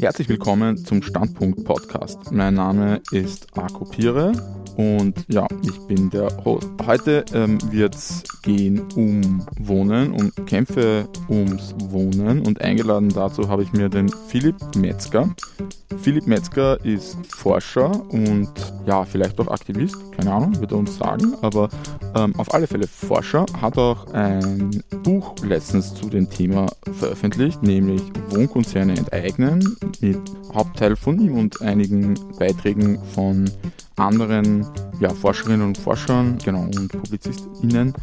Herzlich willkommen zum Standpunkt Podcast. Mein Name ist Arko Pire und ja, ich bin der Host. Heute ähm, wird es gehen um Wohnen, um Kämpfe ums Wohnen und eingeladen dazu habe ich mir den Philipp Metzger. Philipp Metzger ist Forscher und ja, vielleicht auch Aktivist, keine Ahnung, wird er uns sagen, aber ähm, auf alle Fälle Forscher, hat auch ein Buch letztens zu dem Thema veröffentlicht, nämlich Wohnkonzerne enteignen, mit Hauptteil von ihm und einigen Beiträgen von anderen ja, Forscherinnen und Forschern genau, und PublizistInnen.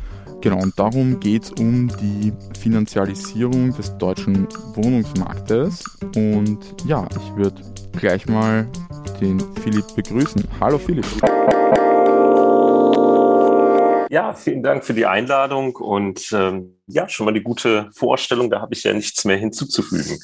Genau, und darum geht es um die Finanzialisierung des deutschen Wohnungsmarktes. Und ja, ich würde gleich mal den Philipp begrüßen. Hallo Philipp. Ja, vielen Dank für die Einladung und ähm, ja, schon mal eine gute Vorstellung. Da habe ich ja nichts mehr hinzuzufügen.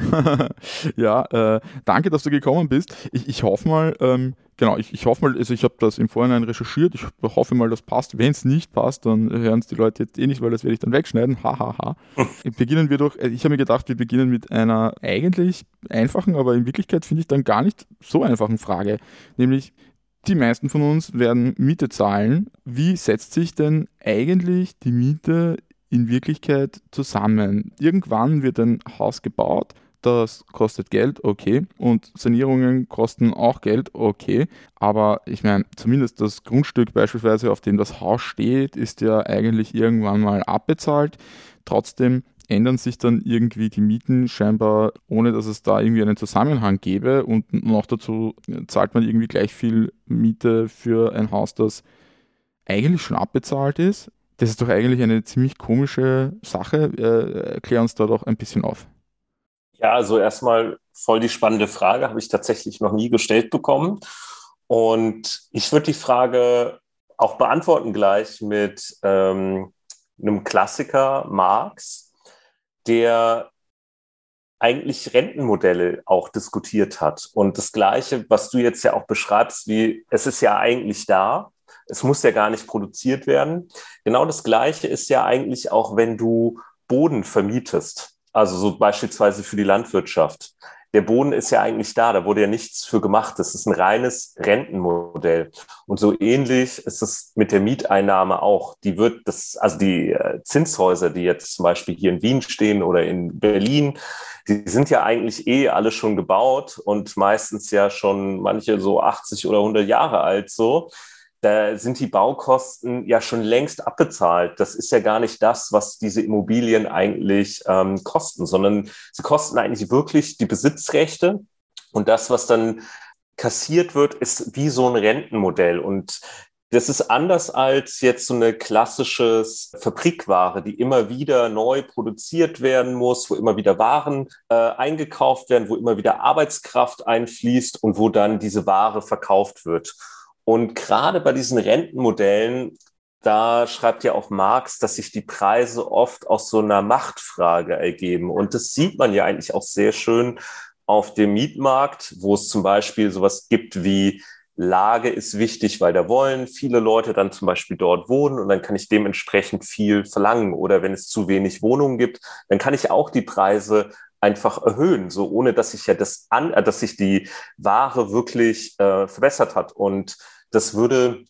ja, äh, danke, dass du gekommen bist. Ich, ich hoffe mal, ähm, genau, ich, ich hoffe mal, also ich habe das im Vorhinein recherchiert. Ich hoffe mal, das passt. Wenn es nicht passt, dann hören es die Leute jetzt eh nicht, weil das werde ich dann wegschneiden. Hahaha. Ha, ha. beginnen wir doch, äh, ich habe mir gedacht, wir beginnen mit einer eigentlich einfachen, aber in Wirklichkeit finde ich dann gar nicht so einfachen Frage. Nämlich, die meisten von uns werden Miete zahlen. Wie setzt sich denn eigentlich die Miete in Wirklichkeit zusammen? Irgendwann wird ein Haus gebaut, das kostet Geld, okay. Und Sanierungen kosten auch Geld, okay. Aber ich meine, zumindest das Grundstück beispielsweise, auf dem das Haus steht, ist ja eigentlich irgendwann mal abbezahlt. Trotzdem ändern sich dann irgendwie die Mieten scheinbar, ohne dass es da irgendwie einen Zusammenhang gäbe. Und noch dazu zahlt man irgendwie gleich viel Miete für ein Haus, das eigentlich schon abbezahlt ist. Das ist doch eigentlich eine ziemlich komische Sache. Äh, erklär uns da doch ein bisschen auf. Ja, also erstmal voll die spannende Frage, habe ich tatsächlich noch nie gestellt bekommen. Und ich würde die Frage auch beantworten gleich mit ähm, einem Klassiker Marx, der eigentlich Rentenmodelle auch diskutiert hat. Und das Gleiche, was du jetzt ja auch beschreibst, wie es ist ja eigentlich da, es muss ja gar nicht produziert werden. Genau das Gleiche ist ja eigentlich auch, wenn du Boden vermietest, also so beispielsweise für die Landwirtschaft der Boden ist ja eigentlich da, da wurde ja nichts für gemacht. Das ist ein reines Rentenmodell. Und so ähnlich ist es mit der Mieteinnahme auch. Die wird das, also die äh, Zinshäuser, die jetzt zum Beispiel hier in Wien stehen oder in Berlin, die sind ja eigentlich eh alle schon gebaut und meistens ja schon manche so 80 oder 100 Jahre alt so da sind die Baukosten ja schon längst abbezahlt. Das ist ja gar nicht das, was diese Immobilien eigentlich ähm, kosten, sondern sie kosten eigentlich wirklich die Besitzrechte. Und das, was dann kassiert wird, ist wie so ein Rentenmodell. Und das ist anders als jetzt so eine klassische Fabrikware, die immer wieder neu produziert werden muss, wo immer wieder Waren äh, eingekauft werden, wo immer wieder Arbeitskraft einfließt und wo dann diese Ware verkauft wird. Und gerade bei diesen Rentenmodellen, da schreibt ja auch Marx, dass sich die Preise oft aus so einer Machtfrage ergeben. Und das sieht man ja eigentlich auch sehr schön auf dem Mietmarkt, wo es zum Beispiel sowas gibt wie Lage ist wichtig, weil da wollen viele Leute dann zum Beispiel dort wohnen und dann kann ich dementsprechend viel verlangen. Oder wenn es zu wenig Wohnungen gibt, dann kann ich auch die Preise einfach erhöhen, so ohne dass sich ja das an, äh, dass sich die Ware wirklich äh, verbessert hat. Und das würde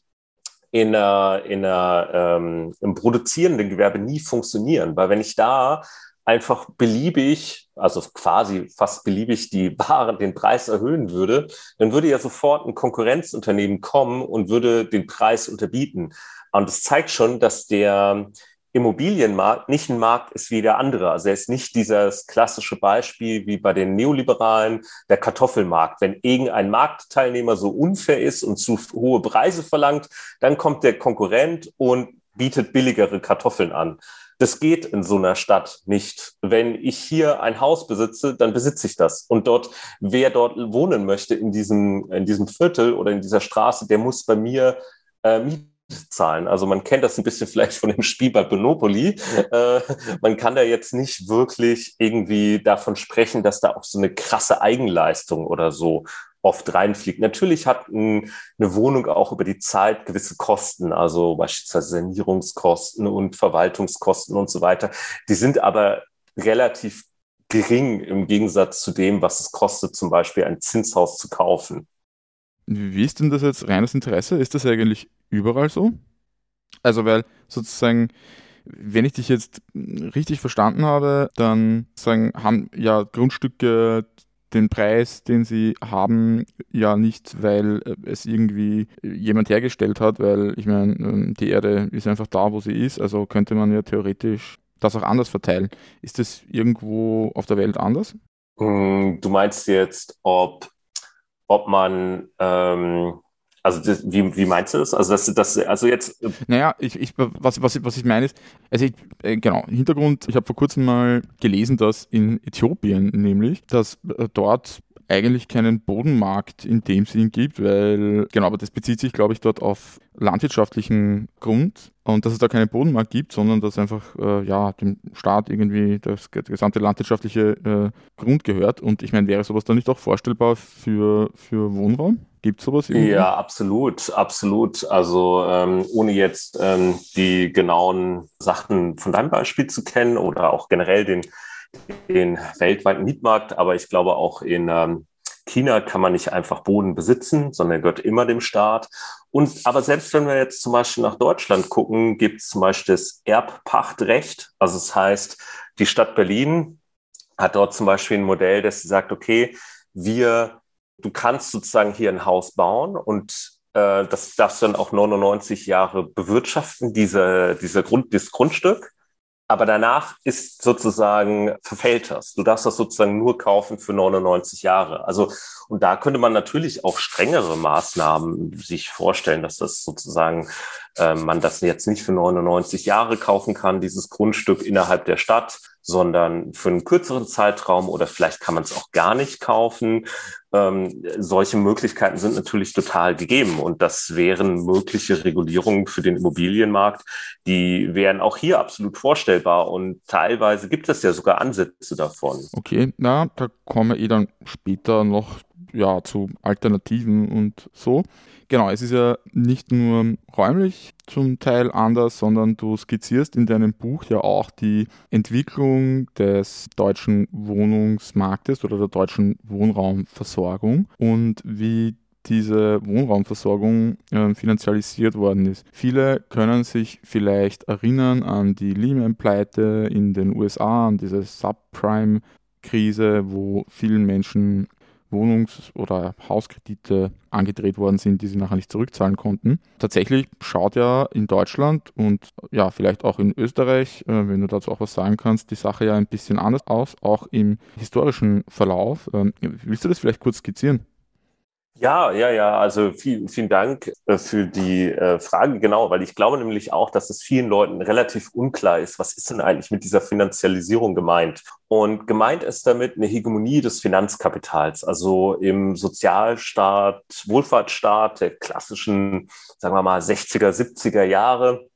in einer, in einer, ähm, im produzierenden Gewerbe nie funktionieren, weil wenn ich da einfach beliebig, also quasi fast beliebig die Ware, den Preis erhöhen würde, dann würde ja sofort ein Konkurrenzunternehmen kommen und würde den Preis unterbieten. Und das zeigt schon, dass der, Immobilienmarkt nicht ein Markt ist wie der andere. Also er ist nicht dieses klassische Beispiel wie bei den Neoliberalen, der Kartoffelmarkt. Wenn irgendein Marktteilnehmer so unfair ist und zu hohe Preise verlangt, dann kommt der Konkurrent und bietet billigere Kartoffeln an. Das geht in so einer Stadt nicht. Wenn ich hier ein Haus besitze, dann besitze ich das. Und dort, wer dort wohnen möchte in diesem, in diesem Viertel oder in dieser Straße, der muss bei mir äh, mieten zahlen. Also man kennt das ein bisschen vielleicht von dem Spiel bei Monopoly. Äh, man kann da jetzt nicht wirklich irgendwie davon sprechen, dass da auch so eine krasse Eigenleistung oder so oft reinfliegt. Natürlich hat ein, eine Wohnung auch über die Zeit gewisse Kosten, also beispielsweise Sanierungskosten und Verwaltungskosten und so weiter. Die sind aber relativ gering im Gegensatz zu dem, was es kostet, zum Beispiel ein Zinshaus zu kaufen. Wie ist denn das jetzt reines Interesse? Ist das eigentlich überall so? Also, weil sozusagen, wenn ich dich jetzt richtig verstanden habe, dann sagen, haben ja Grundstücke den Preis, den sie haben, ja nicht, weil es irgendwie jemand hergestellt hat, weil ich meine, ähm, die Erde ist einfach da, wo sie ist, also könnte man ja theoretisch das auch anders verteilen. Ist das irgendwo auf der Welt anders? Hm, du meinst jetzt, ob, ob man ähm also das, wie, wie meinst du das? Also das, das also jetzt. Äh, naja, ich, ich, was, was, was ich meine ist, also ich, äh, genau, Hintergrund, ich habe vor kurzem mal gelesen, dass in Äthiopien nämlich, dass äh, dort eigentlich keinen Bodenmarkt in dem Sinn gibt, weil, genau, aber das bezieht sich, glaube ich, dort auf landwirtschaftlichen Grund und dass es da keinen Bodenmarkt gibt, sondern dass einfach äh, ja, dem Staat irgendwie das gesamte landwirtschaftliche äh, Grund gehört. Und ich meine, wäre sowas dann nicht auch vorstellbar für, für Wohnraum? Gibt es sowas irgendwie? Ja, absolut, absolut. Also ähm, ohne jetzt ähm, die genauen Sachen von deinem Beispiel zu kennen oder auch generell den den weltweiten Mietmarkt, aber ich glaube auch in ähm, China kann man nicht einfach Boden besitzen, sondern er gehört immer dem Staat. Und aber selbst wenn wir jetzt zum Beispiel nach Deutschland gucken, gibt es zum Beispiel das Erbpachtrecht. Also das heißt, die Stadt Berlin hat dort zum Beispiel ein Modell, das sagt, okay, wir, du kannst sozusagen hier ein Haus bauen und äh, das darfst du dann auch 99 Jahre bewirtschaften, diese, dieser Grund, dieses Grundstück. Aber danach ist sozusagen verfällt das. Du darfst das sozusagen nur kaufen für 99 Jahre. Also, und da könnte man natürlich auch strengere Maßnahmen sich vorstellen, dass das sozusagen äh, man das jetzt nicht für 99 Jahre kaufen kann, dieses Grundstück innerhalb der Stadt, sondern für einen kürzeren Zeitraum oder vielleicht kann man es auch gar nicht kaufen. Ähm, solche Möglichkeiten sind natürlich total gegeben und das wären mögliche Regulierungen für den Immobilienmarkt, die wären auch hier absolut vorstellbar und teilweise gibt es ja sogar Ansätze davon. Okay, na, da kommen wir eh dann später noch ja, zu Alternativen und so. Genau, es ist ja nicht nur räumlich zum Teil anders, sondern du skizzierst in deinem Buch ja auch die Entwicklung des deutschen Wohnungsmarktes oder der deutschen Wohnraumversorgung und wie diese Wohnraumversorgung äh, finanzialisiert worden ist. Viele können sich vielleicht erinnern an die Lehman-Pleite in den USA, an diese Subprime-Krise, wo vielen Menschen Wohnungs- oder Hauskredite angedreht worden sind, die sie nachher nicht zurückzahlen konnten. Tatsächlich schaut ja in Deutschland und ja, vielleicht auch in Österreich, äh, wenn du dazu auch was sagen kannst, die Sache ja ein bisschen anders aus, auch im historischen Verlauf. Ähm, willst du das vielleicht kurz skizzieren? Ja, ja, ja. Also vielen, vielen Dank äh, für die äh, Frage. Genau, weil ich glaube nämlich auch, dass es vielen Leuten relativ unklar ist, was ist denn eigentlich mit dieser Finanzialisierung gemeint? Und gemeint ist damit eine Hegemonie des Finanzkapitals, also im Sozialstaat, Wohlfahrtsstaat der klassischen, sagen wir mal, 60er, 70er Jahre.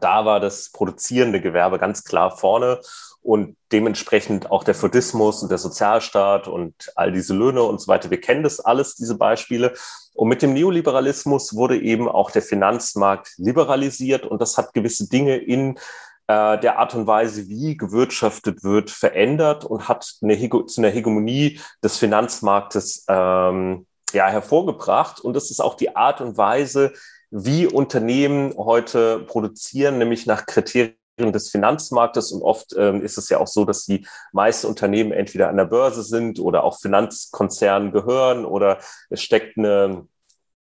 Da war das produzierende Gewerbe ganz klar vorne und dementsprechend auch der Fordismus und der Sozialstaat und all diese Löhne und so weiter. Wir kennen das alles, diese Beispiele. Und mit dem Neoliberalismus wurde eben auch der Finanzmarkt liberalisiert und das hat gewisse Dinge in äh, der Art und Weise, wie gewirtschaftet wird, verändert und hat eine zu einer Hegemonie des Finanzmarktes ähm, ja, hervorgebracht. Und das ist auch die Art und Weise, wie Unternehmen heute produzieren, nämlich nach Kriterien des Finanzmarktes und oft ähm, ist es ja auch so, dass die meisten Unternehmen entweder an der Börse sind oder auch Finanzkonzernen gehören oder es steckt eine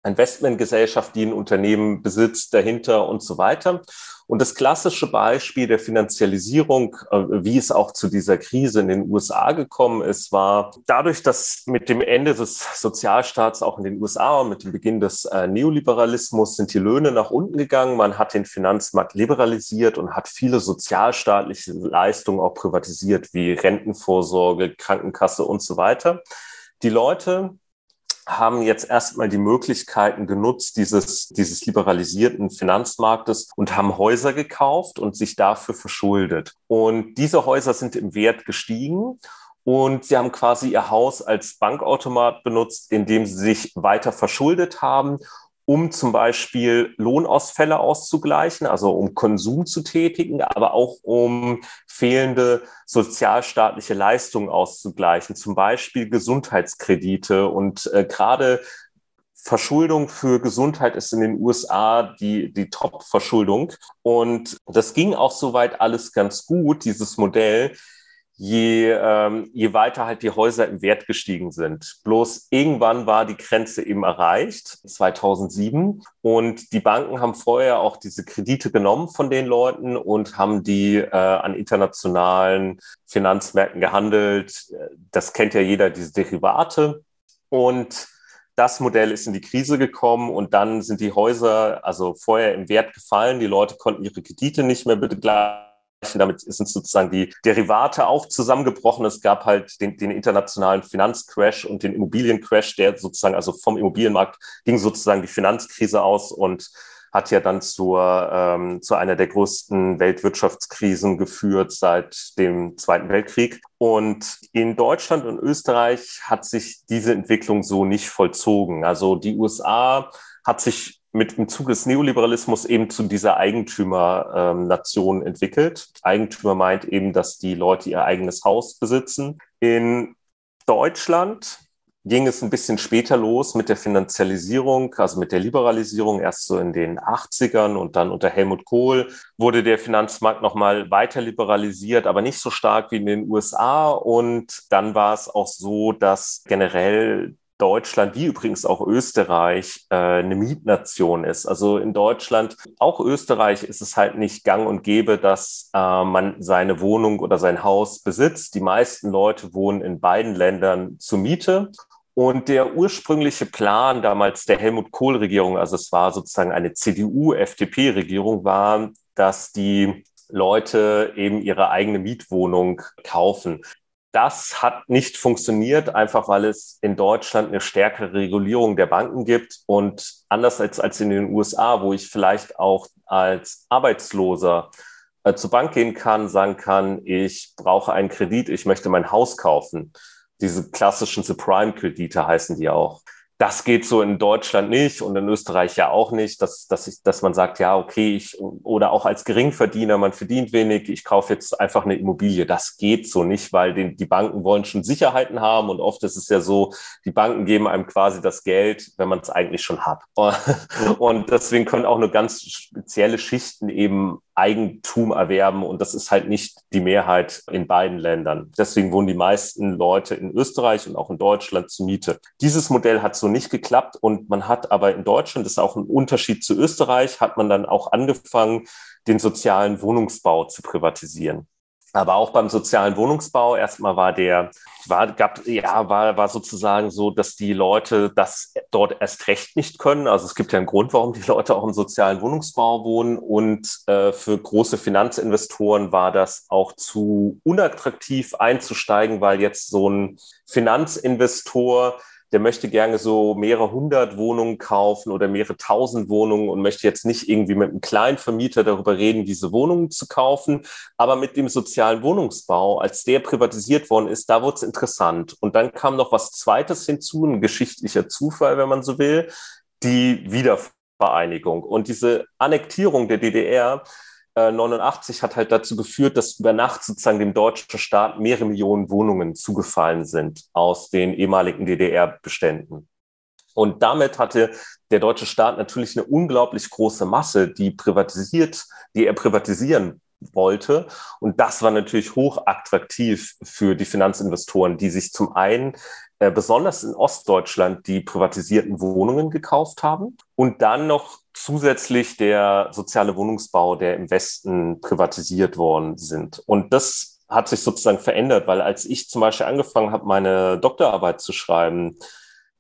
Investmentgesellschaft, die ein Unternehmen besitzt, dahinter und so weiter. Und das klassische Beispiel der Finanzialisierung, äh, wie es auch zu dieser Krise in den USA gekommen ist, war dadurch, dass mit dem Ende des Sozialstaats auch in den USA und mit dem Beginn des äh, Neoliberalismus sind die Löhne nach unten gegangen. Man hat den Finanzmarkt liberalisiert und hat viele sozialstaatliche Leistungen auch privatisiert, wie Rentenvorsorge, Krankenkasse und so weiter. Die Leute haben jetzt erstmal die Möglichkeiten genutzt dieses, dieses liberalisierten Finanzmarktes und haben Häuser gekauft und sich dafür verschuldet. Und diese Häuser sind im Wert gestiegen. und sie haben quasi ihr Haus als Bankautomat benutzt, indem sie sich weiter verschuldet haben um zum Beispiel Lohnausfälle auszugleichen, also um Konsum zu tätigen, aber auch um fehlende sozialstaatliche Leistungen auszugleichen, zum Beispiel Gesundheitskredite. Und äh, gerade Verschuldung für Gesundheit ist in den USA die, die Top-Verschuldung. Und das ging auch soweit alles ganz gut, dieses Modell, je, ähm, je weiter halt die Häuser im Wert gestiegen sind. Bloß irgendwann war die Grenze eben erreicht, 2007. Und die Banken haben vorher auch diese Kredite genommen von den Leuten und haben die äh, an internationalen Finanzmärkten gehandelt. Das kennt ja jeder, diese Derivate. Und das Modell ist in die Krise gekommen und dann sind die Häuser also vorher im Wert gefallen. Die Leute konnten ihre Kredite nicht mehr begleichen damit sind sozusagen die Derivate auch zusammengebrochen. Es gab halt den, den internationalen Finanzcrash und den Immobiliencrash, der sozusagen, also vom Immobilienmarkt ging sozusagen die Finanzkrise aus und hat ja dann zur, ähm, zu einer der größten Weltwirtschaftskrisen geführt seit dem Zweiten Weltkrieg. Und in Deutschland und Österreich hat sich diese Entwicklung so nicht vollzogen. Also die USA hat sich mit im Zuge des Neoliberalismus eben zu dieser Eigentümernation ähm, entwickelt. Eigentümer meint eben, dass die Leute ihr eigenes Haus besitzen. In Deutschland ging es ein bisschen später los mit der Finanzialisierung, also mit der Liberalisierung, erst so in den 80ern und dann unter Helmut Kohl wurde der Finanzmarkt nochmal weiter liberalisiert, aber nicht so stark wie in den USA. Und dann war es auch so, dass generell Deutschland, wie übrigens auch Österreich, äh, eine Mietnation ist. Also in Deutschland, auch Österreich, ist es halt nicht gang und gäbe, dass äh, man seine Wohnung oder sein Haus besitzt. Die meisten Leute wohnen in beiden Ländern zur Miete. Und der ursprüngliche Plan damals der Helmut Kohl-Regierung, also es war sozusagen eine CDU-FDP-Regierung, war, dass die Leute eben ihre eigene Mietwohnung kaufen. Das hat nicht funktioniert, einfach weil es in Deutschland eine stärkere Regulierung der Banken gibt. Und anders als, als in den USA, wo ich vielleicht auch als Arbeitsloser äh, zur Bank gehen kann, sagen kann, ich brauche einen Kredit, ich möchte mein Haus kaufen. Diese klassischen Subprime-Kredite heißen die auch das geht so in Deutschland nicht und in Österreich ja auch nicht, dass, dass, ich, dass man sagt, ja, okay, ich, oder auch als Geringverdiener, man verdient wenig, ich kaufe jetzt einfach eine Immobilie. Das geht so nicht, weil den, die Banken wollen schon Sicherheiten haben und oft ist es ja so, die Banken geben einem quasi das Geld, wenn man es eigentlich schon hat. Und deswegen können auch nur ganz spezielle Schichten eben Eigentum erwerben und das ist halt nicht die Mehrheit in beiden Ländern. Deswegen wohnen die meisten Leute in Österreich und auch in Deutschland zur Miete. Dieses Modell hat so nicht geklappt und man hat aber in Deutschland, das ist auch ein Unterschied zu Österreich, hat man dann auch angefangen, den sozialen Wohnungsbau zu privatisieren. Aber auch beim sozialen Wohnungsbau, erstmal war der, war, gab, ja, war, war sozusagen so, dass die Leute das dort erst recht nicht können. Also es gibt ja einen Grund, warum die Leute auch im sozialen Wohnungsbau wohnen. Und äh, für große Finanzinvestoren war das auch zu unattraktiv einzusteigen, weil jetzt so ein Finanzinvestor der möchte gerne so mehrere hundert Wohnungen kaufen oder mehrere tausend Wohnungen und möchte jetzt nicht irgendwie mit einem kleinen Vermieter darüber reden, diese Wohnungen zu kaufen. Aber mit dem sozialen Wohnungsbau, als der privatisiert worden ist, da wurde es interessant. Und dann kam noch was Zweites hinzu, ein geschichtlicher Zufall, wenn man so will, die Wiedervereinigung. Und diese Annektierung der DDR 89 äh, hat halt dazu geführt, dass über Nacht sozusagen dem deutschen Staat mehrere Millionen Wohnungen zugefallen sind aus den ehemaligen DDR-Beständen. Und damit hatte der deutsche Staat natürlich eine unglaublich große Masse, die privatisiert, die er privatisieren wollte. Und das war natürlich hochattraktiv für die Finanzinvestoren, die sich zum einen äh, besonders in Ostdeutschland die privatisierten Wohnungen gekauft haben und dann noch zusätzlich der soziale Wohnungsbau, der im Westen privatisiert worden sind. Und das hat sich sozusagen verändert, weil als ich zum Beispiel angefangen habe, meine Doktorarbeit zu schreiben,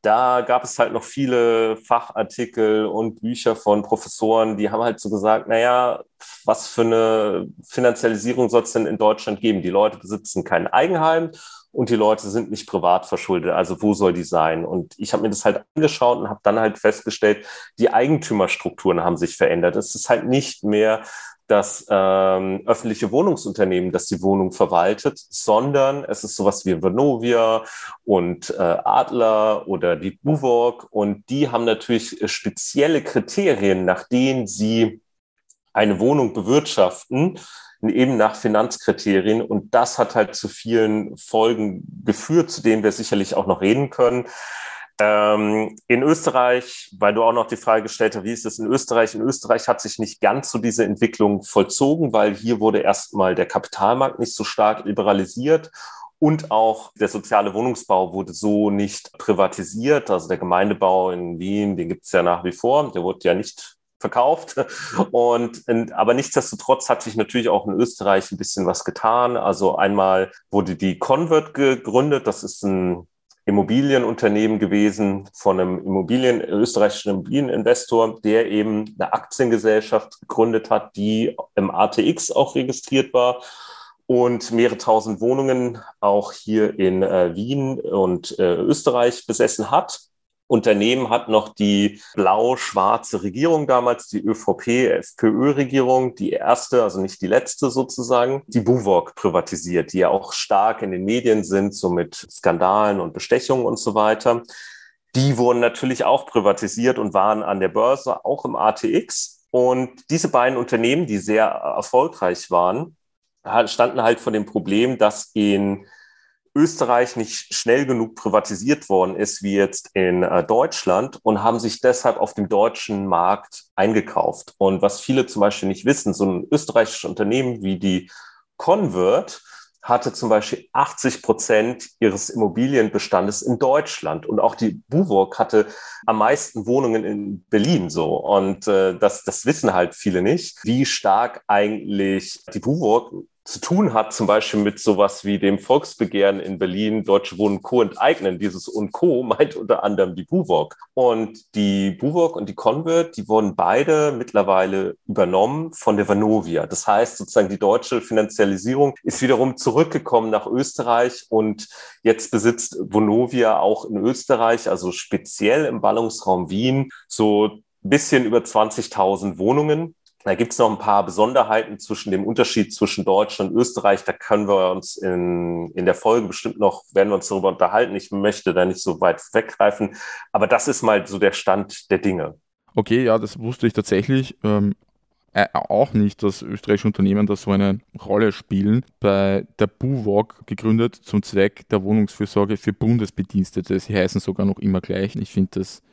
da gab es halt noch viele Fachartikel und Bücher von Professoren, die haben halt so gesagt, naja, was für eine Finanzialisierung soll es denn in Deutschland geben? Die Leute besitzen kein Eigenheim und die Leute sind nicht privat verschuldet. Also wo soll die sein? Und ich habe mir das halt angeschaut und habe dann halt festgestellt, die Eigentümerstrukturen haben sich verändert. Es ist halt nicht mehr das ähm, öffentliche Wohnungsunternehmen, das die Wohnung verwaltet, sondern es ist sowas wie Vonovia und äh, Adler oder die Buwog und die haben natürlich spezielle Kriterien, nach denen sie eine Wohnung bewirtschaften, eben nach Finanzkriterien. Und das hat halt zu vielen Folgen geführt, zu denen wir sicherlich auch noch reden können. Ähm, in Österreich, weil du auch noch die Frage gestellt hast, wie ist das in Österreich? In Österreich hat sich nicht ganz so diese Entwicklung vollzogen, weil hier wurde erstmal der Kapitalmarkt nicht so stark liberalisiert und auch der soziale Wohnungsbau wurde so nicht privatisiert. Also der Gemeindebau in Wien, den gibt es ja nach wie vor. Der wurde ja nicht verkauft. Und, aber nichtsdestotrotz hat sich natürlich auch in Österreich ein bisschen was getan. Also einmal wurde die Convert gegründet. Das ist ein Immobilienunternehmen gewesen von einem Immobilien, österreichischen Immobilieninvestor, der eben eine Aktiengesellschaft gegründet hat, die im ATX auch registriert war und mehrere tausend Wohnungen auch hier in äh, Wien und äh, Österreich besessen hat. Unternehmen hat noch die blau-schwarze Regierung damals, die ÖVP-FPÖ-Regierung, die erste, also nicht die letzte sozusagen, die Buwog privatisiert, die ja auch stark in den Medien sind, so mit Skandalen und Bestechungen und so weiter. Die wurden natürlich auch privatisiert und waren an der Börse, auch im ATX. Und diese beiden Unternehmen, die sehr erfolgreich waren, standen halt vor dem Problem, dass in Österreich nicht schnell genug privatisiert worden ist wie jetzt in äh, Deutschland und haben sich deshalb auf dem deutschen Markt eingekauft. Und was viele zum Beispiel nicht wissen, so ein österreichisches Unternehmen wie die Convert hatte zum Beispiel 80 Prozent ihres Immobilienbestandes in Deutschland und auch die Buwok hatte am meisten Wohnungen in Berlin so und äh, das, das wissen halt viele nicht, wie stark eigentlich die Buwok zu tun hat, zum Beispiel mit sowas wie dem Volksbegehren in Berlin, Deutsche Wohnen Co. enteignen. Dieses und Co. meint unter anderem die Buwok. Und die Buwok und die Convert, die wurden beide mittlerweile übernommen von der Vanovia. Das heißt, sozusagen die deutsche Finanzialisierung ist wiederum zurückgekommen nach Österreich und jetzt besitzt Vonovia auch in Österreich, also speziell im Ballungsraum Wien, so bisschen über 20.000 Wohnungen da gibt es noch ein paar Besonderheiten zwischen dem Unterschied zwischen Deutschland und Österreich. Da können wir uns in, in der Folge bestimmt noch, werden wir uns darüber unterhalten. Ich möchte da nicht so weit weggreifen. Aber das ist mal so der Stand der Dinge. Okay, ja, das wusste ich tatsächlich. Ähm, äh, auch nicht, dass österreichische Unternehmen da so eine Rolle spielen. Bei der BUWOG gegründet zum Zweck der Wohnungsfürsorge für Bundesbedienstete. Sie heißen sogar noch immer gleich. Ich finde das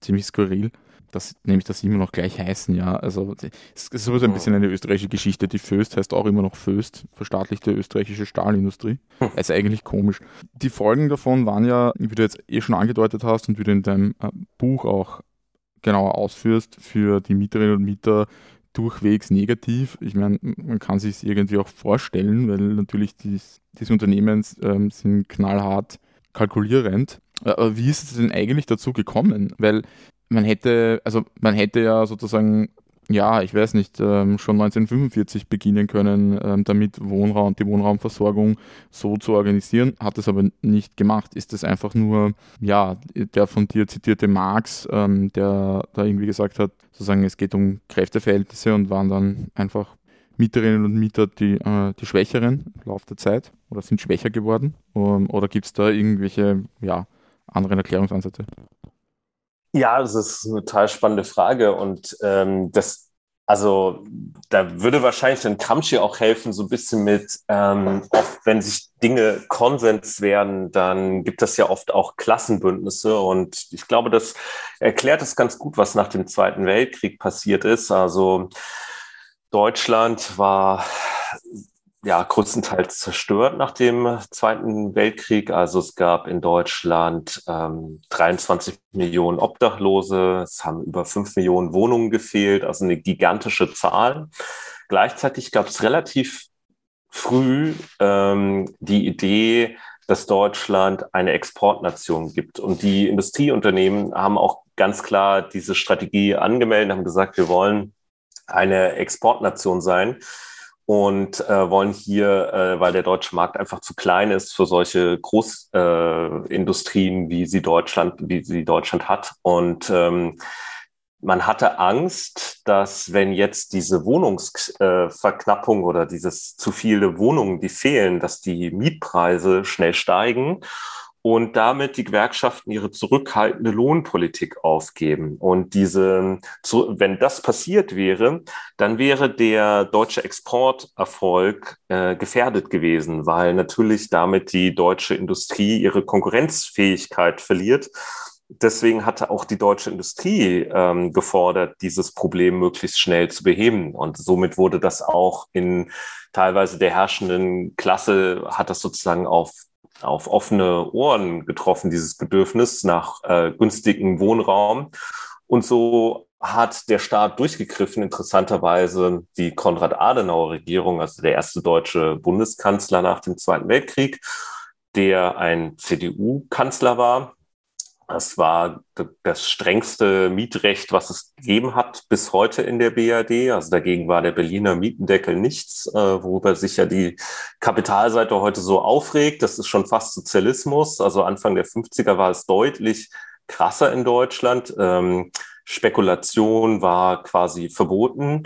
ziemlich skurril dass nämlich das immer noch gleich heißen, ja. Also es ist sowieso ein bisschen eine österreichische Geschichte. Die Föst heißt auch immer noch Föst, verstaatlichte österreichische Stahlindustrie. Hm. ist eigentlich komisch. Die Folgen davon waren ja, wie du jetzt eh schon angedeutet hast und wie du in deinem äh, Buch auch genauer ausführst, für die Mieterinnen und Mieter durchwegs negativ. Ich meine, man kann sich es irgendwie auch vorstellen, weil natürlich dies, diese Unternehmen ähm, sind knallhart kalkulierend. Äh, wie ist es denn eigentlich dazu gekommen? Weil man hätte, also man hätte ja sozusagen, ja, ich weiß nicht, ähm, schon 1945 beginnen können, ähm, damit Wohnraum, die Wohnraumversorgung so zu organisieren, hat es aber nicht gemacht. Ist das einfach nur, ja, der von dir zitierte Marx, ähm, der da irgendwie gesagt hat, sozusagen, es geht um Kräfteverhältnisse und waren dann einfach Mieterinnen und Mieter die, äh, die Schwächeren im Laufe der Zeit oder sind schwächer geworden? Um, oder gibt es da irgendwelche, ja, anderen Erklärungsansätze? Ja, das ist eine total spannende Frage und ähm, das, also da würde wahrscheinlich ein Gramsci auch helfen, so ein bisschen mit, ähm, oft wenn sich Dinge Konsens werden, dann gibt es ja oft auch Klassenbündnisse und ich glaube, das erklärt es ganz gut, was nach dem Zweiten Weltkrieg passiert ist. Also Deutschland war ja, größtenteils zerstört nach dem Zweiten Weltkrieg. Also es gab in Deutschland ähm, 23 Millionen Obdachlose, es haben über 5 Millionen Wohnungen gefehlt, also eine gigantische Zahl. Gleichzeitig gab es relativ früh ähm, die Idee, dass Deutschland eine Exportnation gibt. Und die Industrieunternehmen haben auch ganz klar diese Strategie angemeldet, haben gesagt, wir wollen eine Exportnation sein. Und äh, wollen hier, äh, weil der deutsche Markt einfach zu klein ist für solche Großindustrien, äh, wie sie Deutschland, wie sie Deutschland hat. Und ähm, man hatte Angst, dass wenn jetzt diese Wohnungsverknappung äh, oder dieses zu viele Wohnungen, die fehlen, dass die Mietpreise schnell steigen und damit die Gewerkschaften ihre zurückhaltende Lohnpolitik aufgeben. Und diese, wenn das passiert wäre, dann wäre der deutsche Exporterfolg äh, gefährdet gewesen, weil natürlich damit die deutsche Industrie ihre Konkurrenzfähigkeit verliert. Deswegen hatte auch die deutsche Industrie ähm, gefordert, dieses Problem möglichst schnell zu beheben. Und somit wurde das auch in teilweise der herrschenden Klasse, hat das sozusagen auf auf offene Ohren getroffen, dieses Bedürfnis nach äh, günstigem Wohnraum. Und so hat der Staat durchgegriffen, interessanterweise die Konrad-Adenauer-Regierung, also der erste deutsche Bundeskanzler nach dem Zweiten Weltkrieg, der ein CDU-Kanzler war, das war das strengste Mietrecht, was es gegeben hat bis heute in der BRD. Also dagegen war der Berliner Mietendeckel nichts, äh, worüber sich ja die Kapitalseite heute so aufregt. Das ist schon fast Sozialismus. Also Anfang der 50er war es deutlich krasser in Deutschland. Ähm, Spekulation war quasi verboten.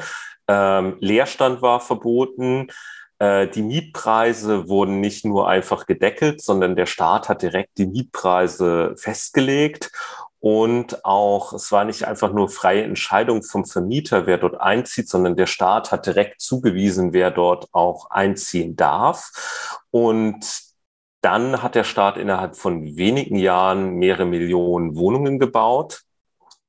Ähm, Leerstand war verboten. Äh, die Mietpreise wurden nicht nur einfach gedeckelt, sondern der Staat hat direkt die Mietpreise festgelegt. Und auch, es war nicht einfach nur freie Entscheidung vom Vermieter, wer dort einzieht, sondern der Staat hat direkt zugewiesen, wer dort auch einziehen darf. Und dann hat der Staat innerhalb von wenigen Jahren mehrere Millionen Wohnungen gebaut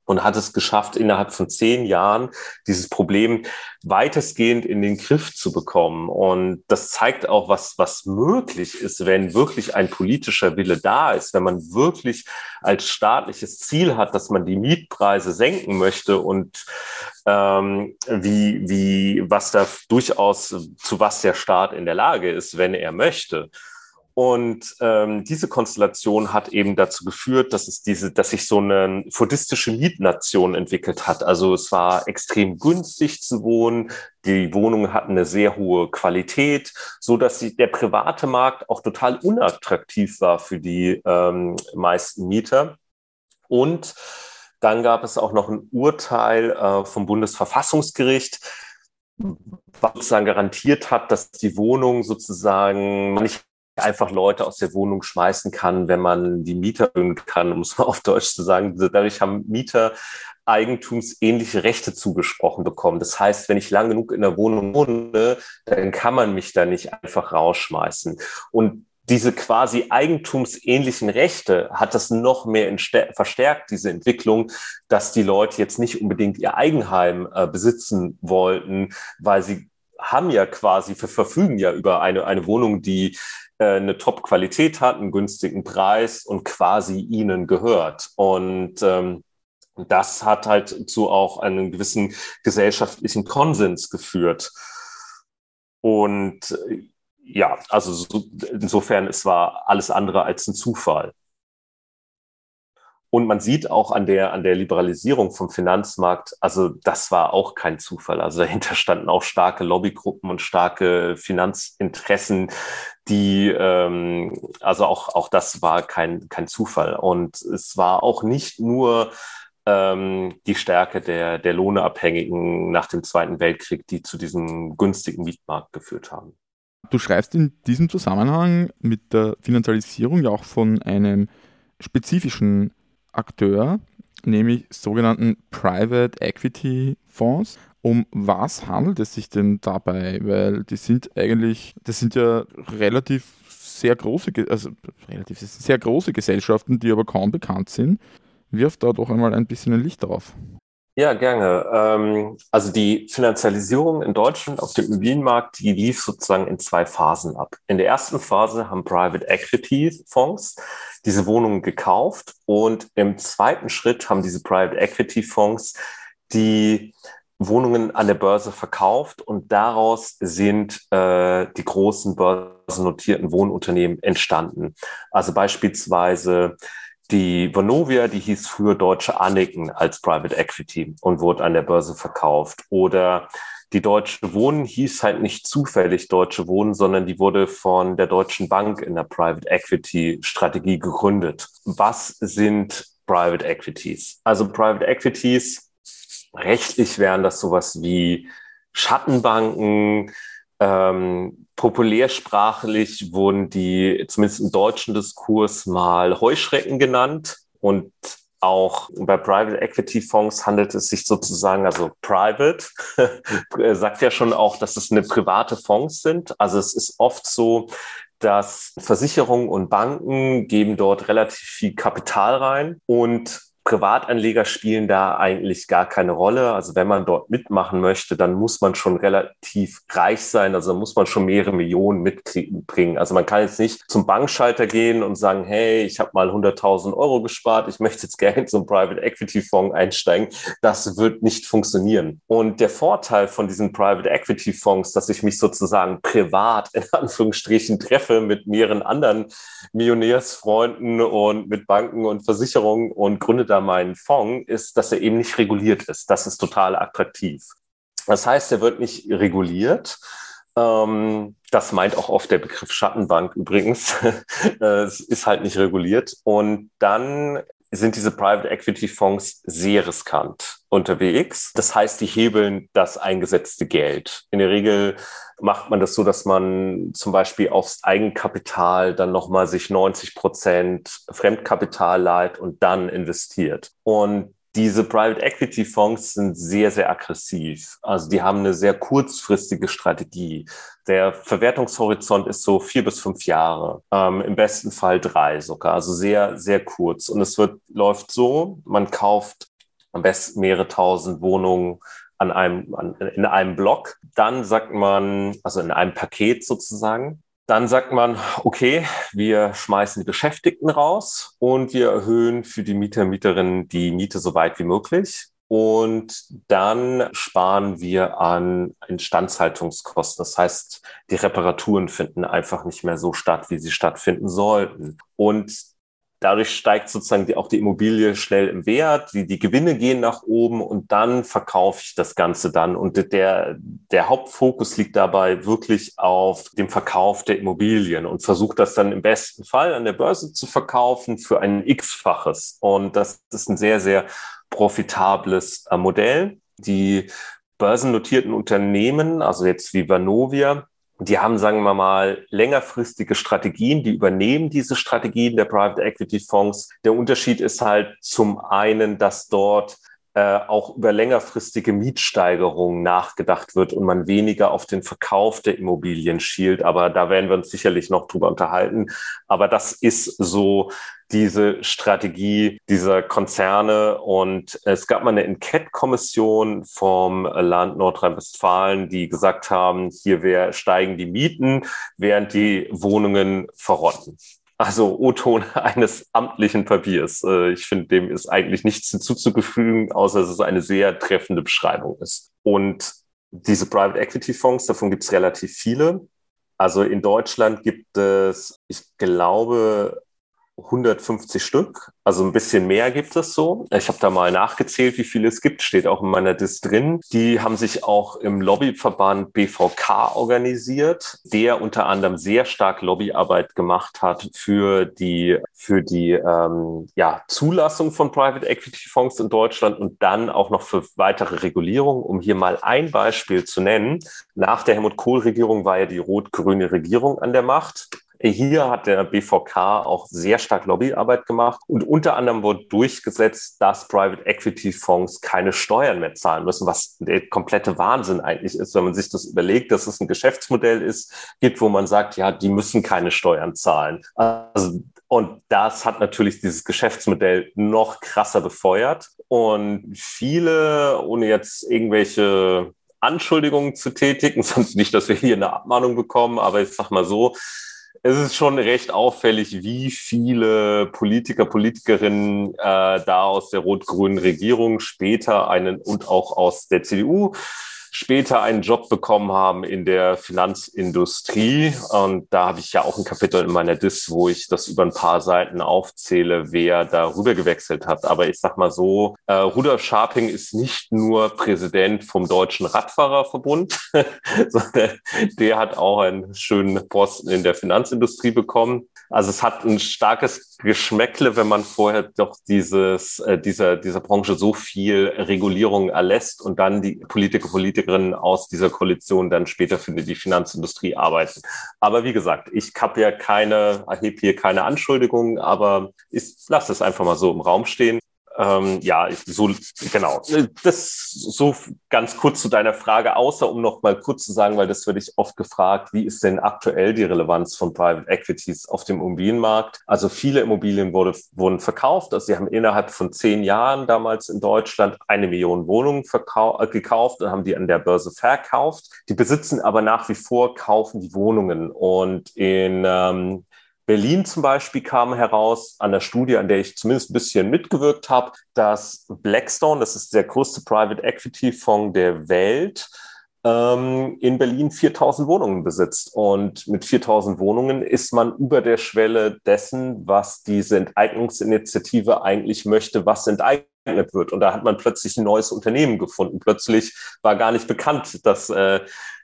und hat es geschafft, innerhalb von zehn Jahren dieses Problem weitestgehend in den Griff zu bekommen. Und das zeigt auch, was, was möglich ist, wenn wirklich ein politischer Wille da ist, wenn man wirklich als staatliches Ziel hat, dass man die Mietpreise senken möchte und ähm, wie, wie, was da durchaus, zu was der Staat in der Lage ist, wenn er möchte. Und ähm, diese Konstellation hat eben dazu geführt, dass es diese, dass sich so eine fordistische Mietnation entwickelt hat. Also es war extrem günstig zu wohnen. Die Wohnungen hatten eine sehr hohe Qualität, so dass sie, der private Markt auch total unattraktiv war für die ähm, meisten Mieter. Und dann gab es auch noch ein Urteil äh, vom Bundesverfassungsgericht, was sozusagen garantiert hat, dass die Wohnung sozusagen nicht einfach Leute aus der Wohnung schmeißen kann, wenn man die Mieter erhöhen kann, um es mal auf Deutsch zu sagen. Dadurch haben Mieter eigentumsähnliche Rechte zugesprochen bekommen. Das heißt, wenn ich lang genug in der Wohnung wohne, dann kann man mich da nicht einfach rausschmeißen. Und diese quasi eigentumsähnlichen Rechte hat das noch mehr verstärkt, diese Entwicklung, dass die Leute jetzt nicht unbedingt ihr Eigenheim äh, besitzen wollten, weil sie haben ja quasi, verfügen ja über eine, eine Wohnung, die eine Top-Qualität hat, einen günstigen Preis und quasi ihnen gehört. Und ähm, das hat halt zu auch einem gewissen gesellschaftlichen Konsens geführt. Und äh, ja, also so, insofern, es war alles andere als ein Zufall. Und man sieht auch an der, an der Liberalisierung vom Finanzmarkt, also das war auch kein Zufall. Also dahinter standen auch starke Lobbygruppen und starke Finanzinteressen, die, ähm, also auch, auch das war kein, kein Zufall. Und es war auch nicht nur ähm, die Stärke der, der Lohneabhängigen nach dem Zweiten Weltkrieg, die zu diesem günstigen Mietmarkt geführt haben. Du schreibst in diesem Zusammenhang mit der Finanzialisierung ja auch von einem spezifischen Akteur, nämlich sogenannten Private Equity Fonds. Um was handelt es sich denn dabei? Weil die sind eigentlich, das sind ja relativ sehr große, also relativ sehr große Gesellschaften, die aber kaum bekannt sind. Wirf da doch einmal ein bisschen ein Licht drauf. Ja, gerne. Ähm, also die Finanzialisierung in Deutschland auf dem Immobilienmarkt, die lief sozusagen in zwei Phasen ab. In der ersten Phase haben Private Equity Fonds diese Wohnungen gekauft und im zweiten Schritt haben diese Private Equity Fonds die Wohnungen an der Börse verkauft und daraus sind äh, die großen börsennotierten Wohnunternehmen entstanden. Also beispielsweise die Vonovia, die hieß früher Deutsche Anneken als Private Equity und wurde an der Börse verkauft. Oder die Deutsche Wohnen hieß halt nicht zufällig Deutsche Wohnen, sondern die wurde von der Deutschen Bank in der Private Equity Strategie gegründet. Was sind Private Equities? Also Private Equities, rechtlich wären das sowas wie Schattenbanken, ähm, populärsprachlich wurden die, zumindest im deutschen Diskurs, mal Heuschrecken genannt. Und auch bei Private Equity Fonds handelt es sich sozusagen, also Private, sagt ja schon auch, dass es eine private Fonds sind. Also es ist oft so, dass Versicherungen und Banken geben dort relativ viel Kapital rein und Privatanleger spielen da eigentlich gar keine Rolle. Also wenn man dort mitmachen möchte, dann muss man schon relativ reich sein. Also muss man schon mehrere Millionen mitbringen. Also man kann jetzt nicht zum Bankschalter gehen und sagen, hey, ich habe mal 100.000 Euro gespart, ich möchte jetzt gerne in so einen Private Equity Fonds einsteigen. Das wird nicht funktionieren. Und der Vorteil von diesen Private Equity Fonds, dass ich mich sozusagen privat in Anführungsstrichen treffe mit mehreren anderen Millionärsfreunden und mit Banken und Versicherungen und gründe da meinen Fonds, ist, dass er eben nicht reguliert ist. Das ist total attraktiv. Das heißt, er wird nicht reguliert. Ähm, das meint auch oft der Begriff Schattenbank übrigens. es ist halt nicht reguliert. Und dann sind diese Private Equity Fonds sehr riskant unterwegs. Das heißt, die hebeln das eingesetzte Geld. In der Regel macht man das so, dass man zum Beispiel aufs Eigenkapital dann nochmal sich 90 Prozent Fremdkapital leiht und dann investiert. Und diese Private Equity Fonds sind sehr, sehr aggressiv. Also die haben eine sehr kurzfristige Strategie. Der Verwertungshorizont ist so vier bis fünf Jahre, ähm, im besten Fall drei sogar, also sehr, sehr kurz. Und es wird, läuft so, man kauft am besten mehrere tausend Wohnungen an einem, an, in einem Block. Dann sagt man, also in einem Paket sozusagen, dann sagt man, okay, wir schmeißen die Beschäftigten raus und wir erhöhen für die Mieter, Mieterinnen die Miete so weit wie möglich. Und dann sparen wir an Instandhaltungskosten. Das heißt, die Reparaturen finden einfach nicht mehr so statt, wie sie stattfinden sollten. Und Dadurch steigt sozusagen die, auch die Immobilie schnell im Wert, die, die Gewinne gehen nach oben und dann verkaufe ich das Ganze dann. Und der, der Hauptfokus liegt dabei wirklich auf dem Verkauf der Immobilien und versucht das dann im besten Fall an der Börse zu verkaufen für ein X-faches. Und das ist ein sehr, sehr profitables äh, Modell. Die börsennotierten Unternehmen, also jetzt wie Vanovia, die haben, sagen wir mal, längerfristige Strategien, die übernehmen diese Strategien der Private Equity Fonds. Der Unterschied ist halt zum einen, dass dort äh, auch über längerfristige Mietsteigerungen nachgedacht wird und man weniger auf den Verkauf der Immobilien schielt. Aber da werden wir uns sicherlich noch drüber unterhalten. Aber das ist so diese Strategie dieser Konzerne. Und es gab mal eine Enquete-Kommission vom Land Nordrhein-Westfalen, die gesagt haben, hier steigen die Mieten, während die Wohnungen verrotten. Also O-Ton eines amtlichen Papiers. Äh, ich finde, dem ist eigentlich nichts hinzuzufügen, außer dass es eine sehr treffende Beschreibung ist. Und diese Private Equity Fonds, davon gibt es relativ viele. Also in Deutschland gibt es, ich glaube, 150 Stück, also ein bisschen mehr gibt es so. Ich habe da mal nachgezählt, wie viele es gibt, steht auch in meiner Dis drin. Die haben sich auch im Lobbyverband BVK organisiert, der unter anderem sehr stark Lobbyarbeit gemacht hat für die für die ähm, ja, Zulassung von Private Equity Fonds in Deutschland und dann auch noch für weitere Regulierung. Um hier mal ein Beispiel zu nennen: Nach der Helmut Kohl-Regierung war ja die rot-grüne Regierung an der Macht. Hier hat der BVK auch sehr stark Lobbyarbeit gemacht und unter anderem wurde durchgesetzt, dass Private Equity Fonds keine Steuern mehr zahlen müssen, was der komplette Wahnsinn eigentlich ist, wenn man sich das überlegt, dass es ein Geschäftsmodell ist, gibt, wo man sagt, ja, die müssen keine Steuern zahlen. Also und das hat natürlich dieses Geschäftsmodell noch krasser befeuert. Und viele, ohne jetzt irgendwelche Anschuldigungen zu tätigen, sonst nicht, dass wir hier eine Abmahnung bekommen, aber ich sag mal so, es ist schon recht auffällig, wie viele Politiker, Politikerinnen äh, da aus der rot-grünen Regierung später einen und auch aus der CDU später einen Job bekommen haben in der Finanzindustrie. Und da habe ich ja auch ein Kapitel in meiner Dis, wo ich das über ein paar Seiten aufzähle, wer darüber gewechselt hat. Aber ich sag mal so, äh, Rudolf Scharping ist nicht nur Präsident vom Deutschen Radfahrerverbund, sondern der hat auch einen schönen Posten in der Finanzindustrie bekommen. Also es hat ein starkes Geschmäckle, wenn man vorher doch dieses, äh, dieser, dieser Branche so viel Regulierung erlässt und dann die Politiker, Politikerinnen aus dieser Koalition dann später für die Finanzindustrie arbeiten. Aber wie gesagt, ich habe ja keine, erhebe hier keine Anschuldigungen, aber ich lasse es einfach mal so im Raum stehen. Ähm, ja, so genau. Das so ganz kurz zu deiner Frage, außer um noch mal kurz zu sagen, weil das werde ich oft gefragt, wie ist denn aktuell die Relevanz von Private Equities auf dem Immobilienmarkt? Also viele Immobilien wurde, wurden verkauft. Also sie haben innerhalb von zehn Jahren damals in Deutschland eine Million Wohnungen äh, gekauft und haben die an der Börse verkauft. Die besitzen aber nach wie vor, kaufen die Wohnungen. Und in ähm, Berlin zum Beispiel kam heraus an der Studie, an der ich zumindest ein bisschen mitgewirkt habe, dass Blackstone, das ist der größte Private Equity Fonds der Welt, ähm, in Berlin 4000 Wohnungen besitzt. Und mit 4000 Wohnungen ist man über der Schwelle dessen, was diese Enteignungsinitiative eigentlich möchte, was enteignet wird. Und da hat man plötzlich ein neues Unternehmen gefunden. Plötzlich war gar nicht bekannt, dass äh,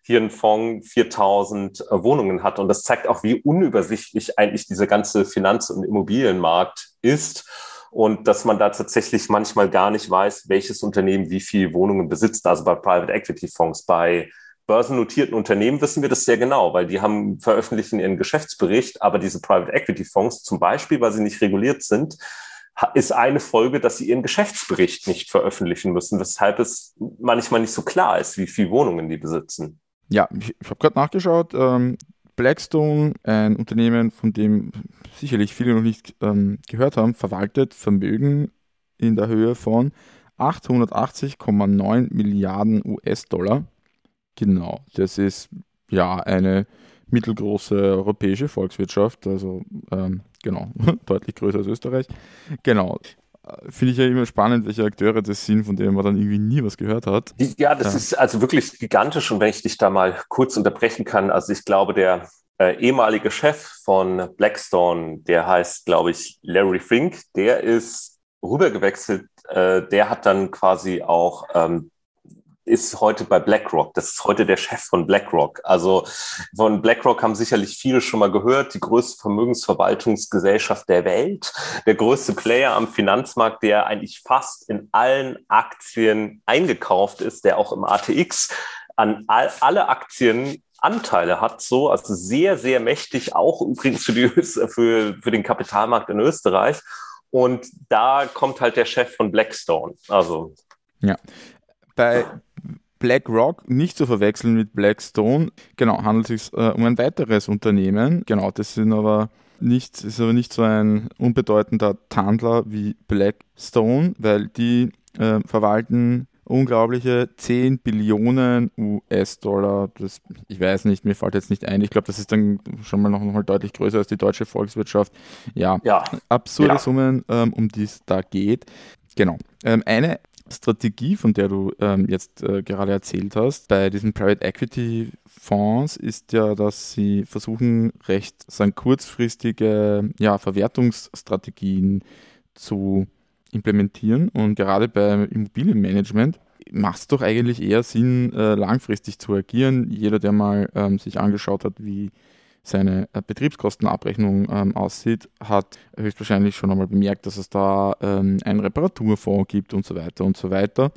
hier ein Fonds 4000 äh, Wohnungen hat. Und das zeigt auch, wie unübersichtlich eigentlich dieser ganze Finanz- und Immobilienmarkt ist. Und dass man da tatsächlich manchmal gar nicht weiß, welches Unternehmen wie viele Wohnungen besitzt. Also bei Private Equity Fonds, bei börsennotierten Unternehmen wissen wir das sehr genau, weil die haben veröffentlichen ihren Geschäftsbericht, aber diese Private Equity Fonds zum Beispiel, weil sie nicht reguliert sind, ist eine Folge, dass sie ihren Geschäftsbericht nicht veröffentlichen müssen, weshalb es manchmal nicht so klar ist, wie viele Wohnungen die besitzen. Ja, ich, ich habe gerade nachgeschaut. Ähm, Blackstone, ein Unternehmen, von dem sicherlich viele noch nicht ähm, gehört haben, verwaltet Vermögen in der Höhe von 880,9 Milliarden US-Dollar. Genau, das ist ja eine mittelgroße europäische Volkswirtschaft, also ähm, genau, deutlich größer als Österreich. Genau, finde ich ja immer spannend, welche Akteure das sind, von denen man dann irgendwie nie was gehört hat. Ja, das ja. ist also wirklich gigantisch. Und wenn ich dich da mal kurz unterbrechen kann, also ich glaube, der äh, ehemalige Chef von Blackstone, der heißt, glaube ich, Larry Fink, der ist rübergewechselt. Äh, der hat dann quasi auch ähm, ist heute bei BlackRock. Das ist heute der Chef von BlackRock. Also von BlackRock haben sicherlich viele schon mal gehört. Die größte Vermögensverwaltungsgesellschaft der Welt, der größte Player am Finanzmarkt, der eigentlich fast in allen Aktien eingekauft ist, der auch im ATX an all, alle Aktien Anteile hat, so, also sehr, sehr mächtig, auch übrigens für, die, für, für den Kapitalmarkt in Österreich. Und da kommt halt der Chef von Blackstone. Also. Ja. Bei BlackRock nicht zu verwechseln mit Blackstone. Genau, handelt es sich äh, um ein weiteres Unternehmen. Genau, das sind aber nicht, ist aber nicht so ein unbedeutender Tandler wie Blackstone, weil die äh, verwalten unglaubliche 10 Billionen US-Dollar. Ich weiß nicht, mir fällt jetzt nicht ein. Ich glaube, das ist dann schon mal noch, noch mal deutlich größer als die deutsche Volkswirtschaft. Ja, ja. absurde ja. Summen, ähm, um die es da geht. Genau. Ähm, eine Strategie, von der du ähm, jetzt äh, gerade erzählt hast, bei diesen Private Equity Fonds ist ja, dass sie versuchen, recht sagen, kurzfristige ja, Verwertungsstrategien zu implementieren. Und gerade beim Immobilienmanagement macht es doch eigentlich eher Sinn, äh, langfristig zu agieren. Jeder, der mal ähm, sich angeschaut hat, wie seine äh, Betriebskostenabrechnung ähm, aussieht, hat höchstwahrscheinlich schon einmal bemerkt, dass es da ähm, einen Reparaturfonds gibt und so weiter und so weiter.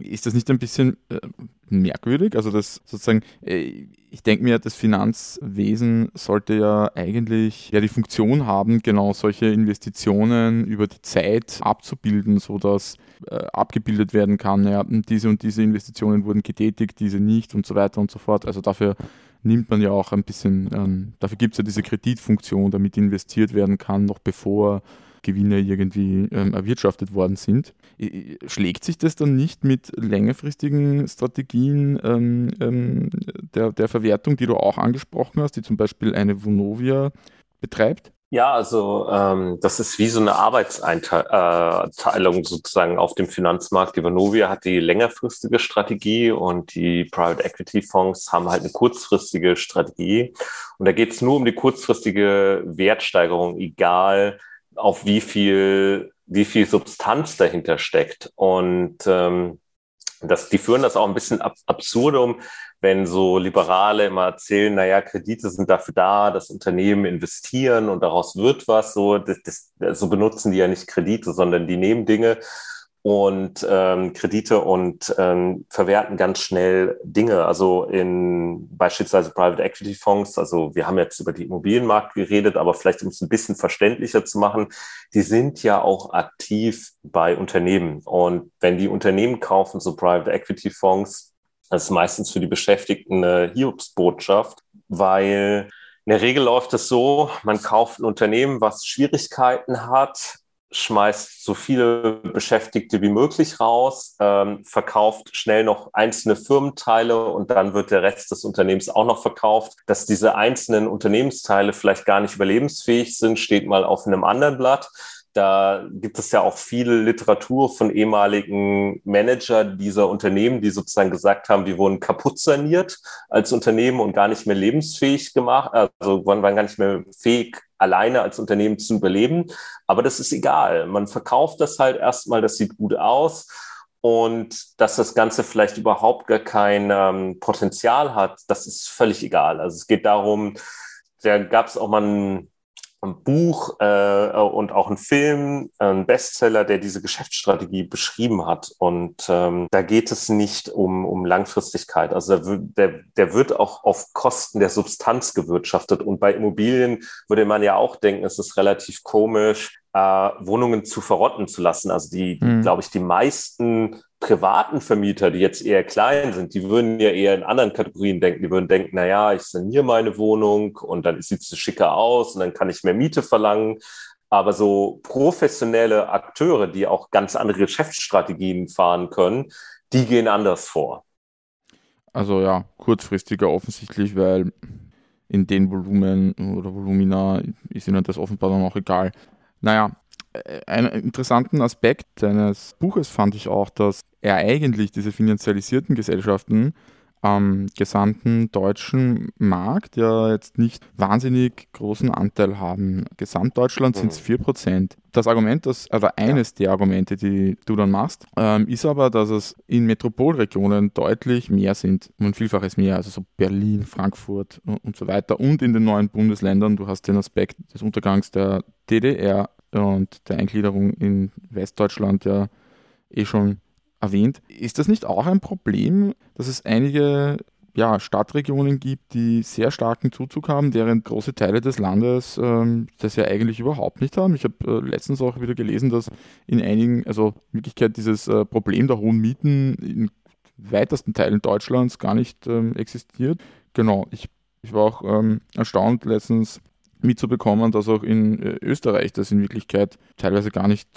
Ist das nicht ein bisschen äh, merkwürdig? Also das sozusagen, äh, ich denke mir, das Finanzwesen sollte ja eigentlich ja die Funktion haben, genau solche Investitionen über die Zeit abzubilden, sodass äh, abgebildet werden kann, ja, diese und diese Investitionen wurden getätigt, diese nicht und so weiter und so fort. Also dafür nimmt man ja auch ein bisschen, ähm, dafür gibt es ja diese Kreditfunktion, damit investiert werden kann, noch bevor Gewinne irgendwie ähm, erwirtschaftet worden sind. Schlägt sich das dann nicht mit längerfristigen Strategien ähm, ähm, der, der Verwertung, die du auch angesprochen hast, die zum Beispiel eine Vonovia betreibt? Ja, also ähm, das ist wie so eine Arbeitseinteilung sozusagen auf dem Finanzmarkt. Die Vonovia hat die längerfristige Strategie und die Private Equity Fonds haben halt eine kurzfristige Strategie. Und da geht es nur um die kurzfristige Wertsteigerung, egal auf wie viel, wie viel Substanz dahinter steckt. Und ähm, das, die führen das auch ein bisschen ab absurdum, wenn so Liberale immer erzählen, naja, Kredite sind dafür da, dass Unternehmen investieren und daraus wird was, so, das, das, so benutzen die ja nicht Kredite, sondern die nehmen Dinge und ähm, Kredite und ähm, verwerten ganz schnell Dinge. Also in beispielsweise Private Equity Fonds, also wir haben jetzt über die Immobilienmarkt geredet, aber vielleicht um es ein bisschen verständlicher zu machen, die sind ja auch aktiv bei Unternehmen. Und wenn die Unternehmen kaufen, so Private Equity Fonds, das ist meistens für die Beschäftigten eine Hiobsbotschaft, weil in der Regel läuft es so, man kauft ein Unternehmen, was Schwierigkeiten hat, schmeißt so viele Beschäftigte wie möglich raus, ähm, verkauft schnell noch einzelne Firmenteile und dann wird der Rest des Unternehmens auch noch verkauft. Dass diese einzelnen Unternehmensteile vielleicht gar nicht überlebensfähig sind, steht mal auf einem anderen Blatt. Da gibt es ja auch viel Literatur von ehemaligen Manager dieser Unternehmen, die sozusagen gesagt haben, wir wurden kaputt saniert als Unternehmen und gar nicht mehr lebensfähig gemacht, also waren gar nicht mehr fähig, alleine als Unternehmen zu überleben. Aber das ist egal. Man verkauft das halt erstmal, das sieht gut aus. Und dass das Ganze vielleicht überhaupt gar kein ähm, Potenzial hat, das ist völlig egal. Also es geht darum, da gab es auch mal ein ein Buch äh, und auch ein Film, ein Bestseller, der diese Geschäftsstrategie beschrieben hat. Und ähm, da geht es nicht um, um Langfristigkeit. Also der, der, der wird auch auf Kosten der Substanz gewirtschaftet. Und bei Immobilien würde man ja auch denken, es ist relativ komisch, äh, Wohnungen zu verrotten zu lassen. Also die, mhm. glaube ich, die meisten privaten Vermieter, die jetzt eher klein sind, die würden ja eher in anderen Kategorien denken. Die würden denken, na ja, ich saniere meine Wohnung und dann sieht sie schicker aus und dann kann ich mehr Miete verlangen. Aber so professionelle Akteure, die auch ganz andere Geschäftsstrategien fahren können, die gehen anders vor. Also ja, kurzfristiger offensichtlich, weil in den Volumen oder Volumina ist ihnen das offenbar dann auch egal. Naja, einen interessanten Aspekt seines Buches fand ich auch, dass er eigentlich diese finanzialisierten Gesellschaften am gesamten deutschen Markt ja jetzt nicht wahnsinnig großen Anteil haben. Gesamtdeutschland sind es 4%. Das Argument, das, also eines der Argumente, die du dann machst, ähm, ist aber, dass es in Metropolregionen deutlich mehr sind, um ein Vielfaches mehr, also so Berlin, Frankfurt und, und so weiter und in den neuen Bundesländern. Du hast den Aspekt des Untergangs der DDR und der Eingliederung in Westdeutschland ja eh schon erwähnt. Ist das nicht auch ein Problem, dass es einige ja, Stadtregionen gibt, die sehr starken Zuzug haben, während große Teile des Landes ähm, das ja eigentlich überhaupt nicht haben. Ich habe äh, letztens auch wieder gelesen, dass in einigen, also in Wirklichkeit dieses äh, Problem der hohen Mieten in weitesten Teilen Deutschlands gar nicht ähm, existiert. Genau, ich, ich war auch ähm, erstaunt letztens mitzubekommen, dass auch in äh, Österreich das in Wirklichkeit teilweise gar nicht,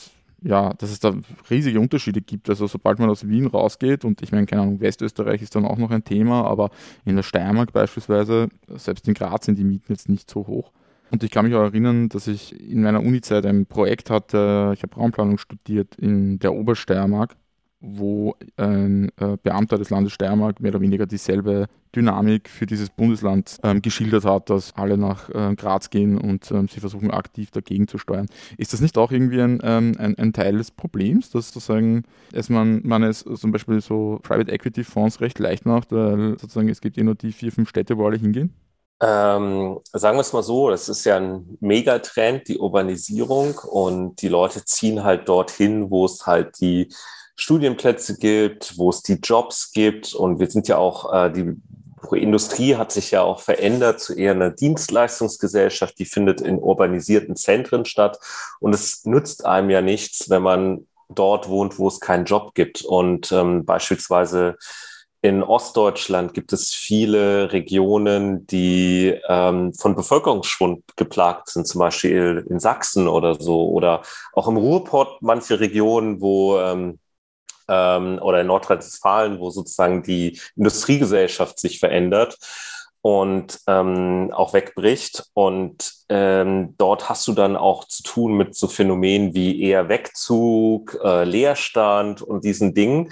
ja, dass es da riesige Unterschiede gibt. Also sobald man aus Wien rausgeht und ich meine, keine Ahnung, Westösterreich ist dann auch noch ein Thema, aber in der Steiermark beispielsweise, selbst in Graz sind die Mieten jetzt nicht so hoch. Und ich kann mich auch erinnern, dass ich in meiner Uni-Zeit ein Projekt hatte, ich habe Raumplanung studiert in der Obersteiermark wo ein äh, Beamter des Landes Steiermark mehr oder weniger dieselbe Dynamik für dieses Bundesland ähm, geschildert hat, dass alle nach äh, Graz gehen und ähm, sie versuchen aktiv dagegen zu steuern. Ist das nicht auch irgendwie ein, ähm, ein, ein, Teil des Problems, dass sozusagen es man, man es zum Beispiel so Private Equity Fonds recht leicht macht, weil sozusagen es gibt eh nur die vier, fünf Städte, wo alle hingehen? Ähm, sagen wir es mal so, das ist ja ein Megatrend, die Urbanisierung und die Leute ziehen halt dorthin, wo es halt die Studienplätze gibt, wo es die Jobs gibt. Und wir sind ja auch, äh, die Industrie hat sich ja auch verändert zu eher einer Dienstleistungsgesellschaft, die findet in urbanisierten Zentren statt. Und es nützt einem ja nichts, wenn man dort wohnt, wo es keinen Job gibt. Und ähm, beispielsweise in Ostdeutschland gibt es viele Regionen, die ähm, von Bevölkerungsschwund geplagt sind, zum Beispiel in Sachsen oder so, oder auch im Ruhrpott manche Regionen, wo ähm, ähm, oder in Nordrhein-Westfalen, wo sozusagen die Industriegesellschaft sich verändert. und ähm, auch wegbricht. Und ähm, dort hast du dann auch zu tun mit so Phänomenen wie eher Wegzug, äh, Leerstand und diesen Dingen.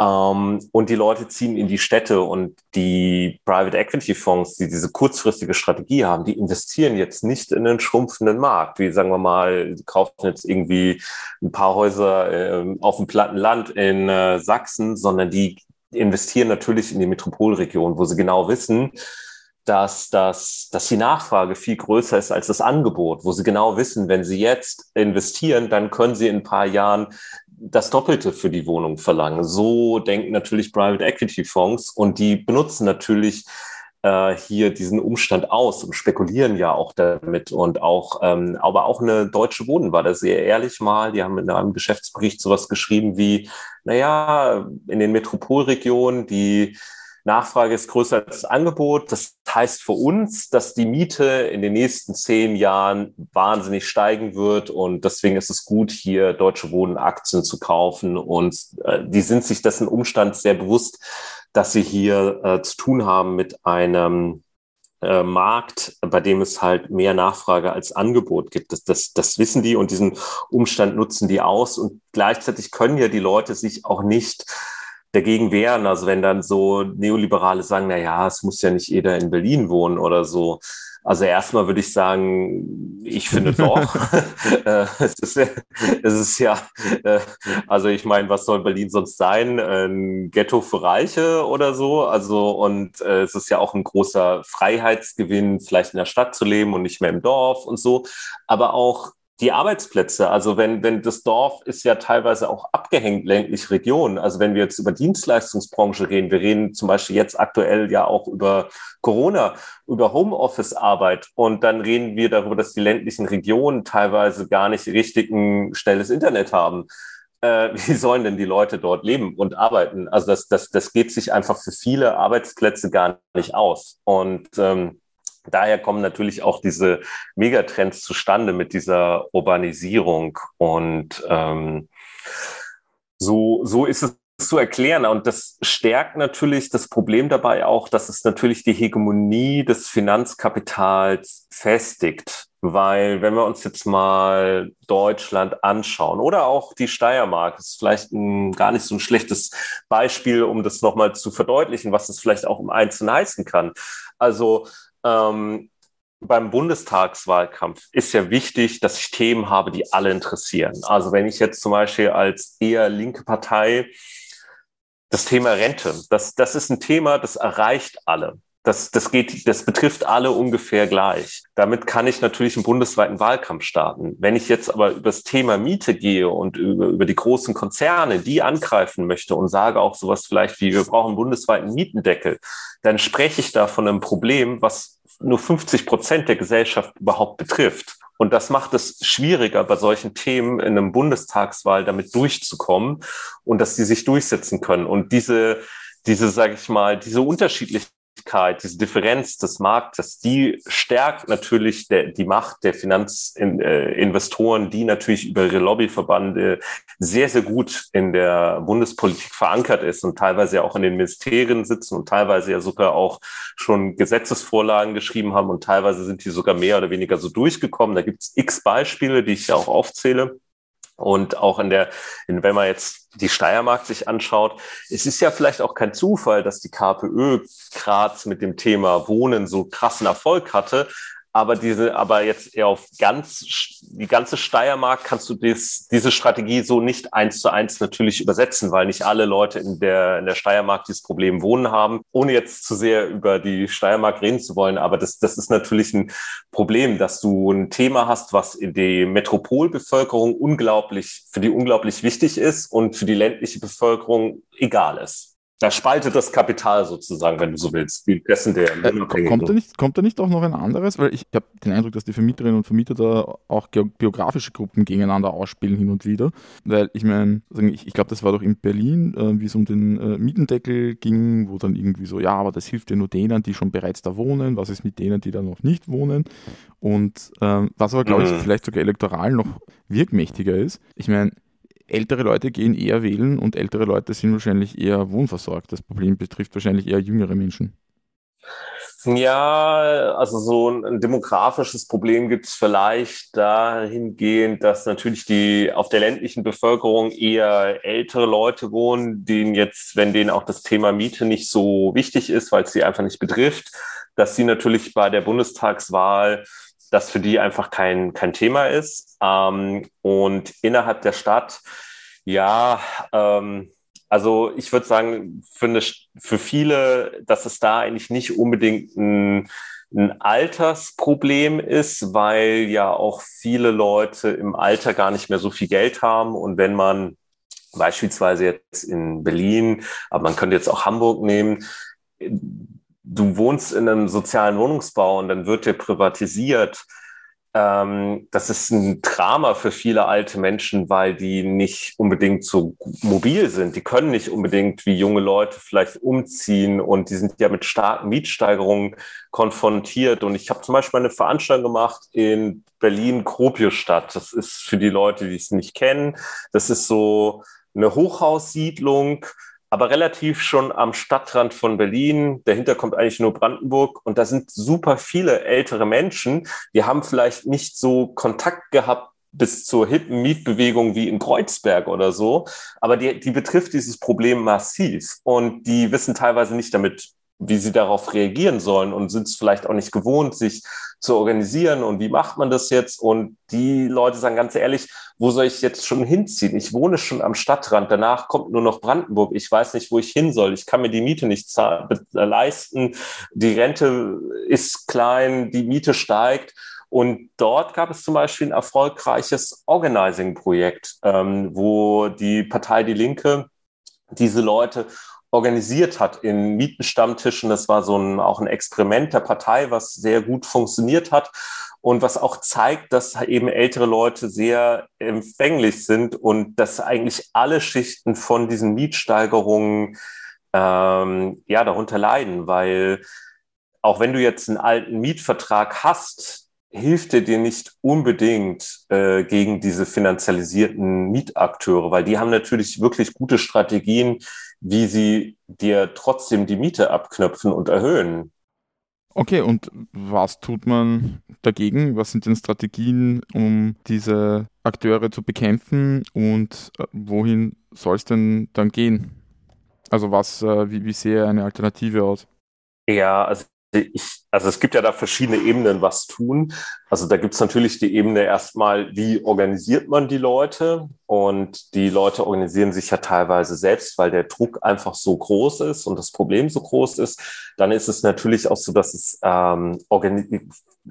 Ähm, und die Leute ziehen in die Städte und die Private Equity Fonds, die diese kurzfristige Strategie haben, die investieren jetzt nicht in einen schrumpfenden Markt, wie sagen wir mal, kaufen jetzt irgendwie ein paar Häuser äh, auf dem platten Land in äh, Sachsen, sondern die investieren natürlich in die Metropolregion, wo sie genau wissen, dass, dass, dass die Nachfrage viel größer ist als das Angebot, wo sie genau wissen, wenn sie jetzt investieren, dann können sie in ein paar Jahren das Doppelte für die Wohnung verlangen. So denken natürlich Private Equity Fonds und die benutzen natürlich äh, hier diesen Umstand aus und spekulieren ja auch damit und auch, ähm, aber auch eine deutsche Wohnen war da sehr ehrlich mal. Die haben in einem Geschäftsbericht sowas geschrieben wie, naja, in den Metropolregionen, die Nachfrage ist größer als das Angebot. Das heißt für uns, dass die Miete in den nächsten zehn Jahren wahnsinnig steigen wird. Und deswegen ist es gut, hier Deutsche Wohnen Aktien zu kaufen. Und äh, die sind sich dessen Umstand sehr bewusst, dass sie hier äh, zu tun haben mit einem äh, Markt, bei dem es halt mehr Nachfrage als Angebot gibt. Das, das, das wissen die und diesen Umstand nutzen die aus. Und gleichzeitig können ja die Leute sich auch nicht dagegen wehren. Also wenn dann so Neoliberale sagen, na ja, es muss ja nicht jeder in Berlin wohnen oder so. Also erstmal würde ich sagen, ich finde doch. Äh, es, ist, es ist ja, äh, also ich meine, was soll Berlin sonst sein? Ein Ghetto für Reiche oder so. Also und äh, es ist ja auch ein großer Freiheitsgewinn, vielleicht in der Stadt zu leben und nicht mehr im Dorf und so. Aber auch die Arbeitsplätze. Also wenn, wenn das Dorf ist ja teilweise auch abgehängt ländlich Regionen. Also wenn wir jetzt über Dienstleistungsbranche reden, wir reden zum Beispiel jetzt aktuell ja auch über Corona, über Homeoffice-Arbeit und dann reden wir darüber, dass die ländlichen Regionen teilweise gar nicht richtig ein schnelles Internet haben. Äh, wie sollen denn die Leute dort leben und arbeiten? Also das, das, das geht sich einfach für viele Arbeitsplätze gar nicht aus. Und ähm, daher kommen natürlich auch diese Megatrends zustande mit dieser Urbanisierung. Und ähm, so, so ist es zu erklären. Und das stärkt natürlich das Problem dabei auch, dass es natürlich die Hegemonie des Finanzkapitals festigt. Weil wenn wir uns jetzt mal Deutschland anschauen oder auch die Steiermark, ist vielleicht ein, gar nicht so ein schlechtes Beispiel, um das nochmal zu verdeutlichen, was das vielleicht auch im Einzelnen heißen kann. Also ähm, beim Bundestagswahlkampf ist ja wichtig, dass ich Themen habe, die alle interessieren. Also wenn ich jetzt zum Beispiel als eher linke Partei das Thema Rente, das, das ist ein Thema, das erreicht alle. Das, das geht, das betrifft alle ungefähr gleich. Damit kann ich natürlich einen bundesweiten Wahlkampf starten. Wenn ich jetzt aber über das Thema Miete gehe und über, über die großen Konzerne, die angreifen möchte und sage auch sowas vielleicht wie, wir brauchen einen bundesweiten Mietendeckel, dann spreche ich da von einem Problem, was nur 50 Prozent der Gesellschaft überhaupt betrifft. Und das macht es schwieriger, bei solchen Themen in einem Bundestagswahl damit durchzukommen und dass sie sich durchsetzen können. Und diese, diese, sage ich mal, diese unterschiedlichen Abhängigkeit, diese Differenz des Marktes, die stärkt natürlich der, die Macht der Finanzinvestoren, die natürlich über ihre Lobbyverbande sehr, sehr gut in der Bundespolitik verankert ist und teilweise auch in den Ministerien sitzen und teilweise ja sogar auch schon Gesetzesvorlagen geschrieben haben und teilweise sind die sogar mehr oder weniger so durchgekommen. Da gibt es x Beispiele, die ich ja auch aufzähle. Und auch in der, in, wenn man jetzt die Steiermark sich anschaut, es ist ja vielleicht auch kein Zufall, dass die KPÖ Graz mit dem Thema Wohnen so krassen Erfolg hatte, aber diese, aber jetzt eher auf ganz, die ganze Steiermark kannst du dies, diese Strategie so nicht eins zu eins natürlich übersetzen, weil nicht alle Leute in der, in der Steiermark dieses Problem wohnen haben. Ohne jetzt zu sehr über die Steiermark reden zu wollen, aber das, das ist natürlich ein Problem, dass du ein Thema hast, was in die Metropolbevölkerung unglaublich, für die unglaublich wichtig ist und für die ländliche Bevölkerung egal ist. Da spaltet das Kapital sozusagen, wenn du so willst, wie dessen der äh, kommt, da nicht, kommt da nicht auch noch ein anderes? Weil ich habe den Eindruck, dass die Vermieterinnen und Vermieter da auch geografische Gruppen gegeneinander ausspielen hin und wieder. Weil ich meine, ich, ich glaube, das war doch in Berlin, äh, wie es um den äh, Mietendeckel ging, wo dann irgendwie so, ja, aber das hilft ja nur denen, die schon bereits da wohnen. Was ist mit denen, die da noch nicht wohnen? Und ähm, was aber, glaube ich, mhm. vielleicht sogar elektoral noch wirkmächtiger ist. Ich meine, ältere Leute gehen eher wählen und ältere Leute sind wahrscheinlich eher wohnversorgt. Das Problem betrifft wahrscheinlich eher jüngere Menschen. Ja, also so ein demografisches Problem gibt es vielleicht dahingehend, dass natürlich die auf der ländlichen Bevölkerung eher ältere Leute wohnen, denen jetzt, wenn denen auch das Thema Miete nicht so wichtig ist, weil es sie einfach nicht betrifft, dass sie natürlich bei der Bundestagswahl das für die einfach kein, kein Thema ist. Ähm, und innerhalb der Stadt, ja, ähm, also ich würde sagen, für, eine, für viele, dass es da eigentlich nicht unbedingt ein, ein Altersproblem ist, weil ja auch viele Leute im Alter gar nicht mehr so viel Geld haben. Und wenn man beispielsweise jetzt in Berlin, aber man könnte jetzt auch Hamburg nehmen, du wohnst in einem sozialen Wohnungsbau und dann wird der privatisiert ähm, das ist ein Drama für viele alte Menschen, weil die nicht unbedingt so mobil sind. Die können nicht unbedingt wie junge Leute vielleicht umziehen und die sind ja mit starken Mietsteigerungen konfrontiert. Und ich habe zum Beispiel eine Veranstaltung gemacht in Berlin, Kropiusstadt. Das ist für die Leute, die es nicht kennen, das ist so eine Hochhaussiedlung aber relativ schon am Stadtrand von Berlin. Dahinter kommt eigentlich nur Brandenburg. Und da sind super viele ältere Menschen, die haben vielleicht nicht so Kontakt gehabt bis zur hippen Mietbewegung wie in Kreuzberg oder so, aber die, die betrifft dieses Problem massiv. Und die wissen teilweise nicht damit wie sie darauf reagieren sollen und sind es vielleicht auch nicht gewohnt, sich zu organisieren und wie macht man das jetzt? Und die Leute sagen ganz ehrlich, wo soll ich jetzt schon hinziehen? Ich wohne schon am Stadtrand, danach kommt nur noch Brandenburg. Ich weiß nicht, wo ich hin soll. Ich kann mir die Miete nicht leisten. Die Rente ist klein, die Miete steigt. Und dort gab es zum Beispiel ein erfolgreiches Organizing-Projekt, ähm, wo die Partei Die Linke diese Leute organisiert hat in Mietenstammtischen. Das war so ein, auch ein Experiment der Partei, was sehr gut funktioniert hat und was auch zeigt, dass eben ältere Leute sehr empfänglich sind und dass eigentlich alle Schichten von diesen Mietsteigerungen ähm, ja darunter leiden, weil auch wenn du jetzt einen alten Mietvertrag hast, hilft er dir nicht unbedingt äh, gegen diese finanzialisierten Mietakteure, weil die haben natürlich wirklich gute Strategien, wie sie dir trotzdem die Miete abknöpfen und erhöhen. Okay, und was tut man dagegen? Was sind denn Strategien, um diese Akteure zu bekämpfen und äh, wohin soll es denn dann gehen? Also was, äh, wie, wie sehe eine Alternative aus? Ja, also ich, also es gibt ja da verschiedene Ebenen, was tun. Also da gibt es natürlich die Ebene erstmal, wie organisiert man die Leute? Und die Leute organisieren sich ja teilweise selbst, weil der Druck einfach so groß ist und das Problem so groß ist. Dann ist es natürlich auch so, dass es ähm,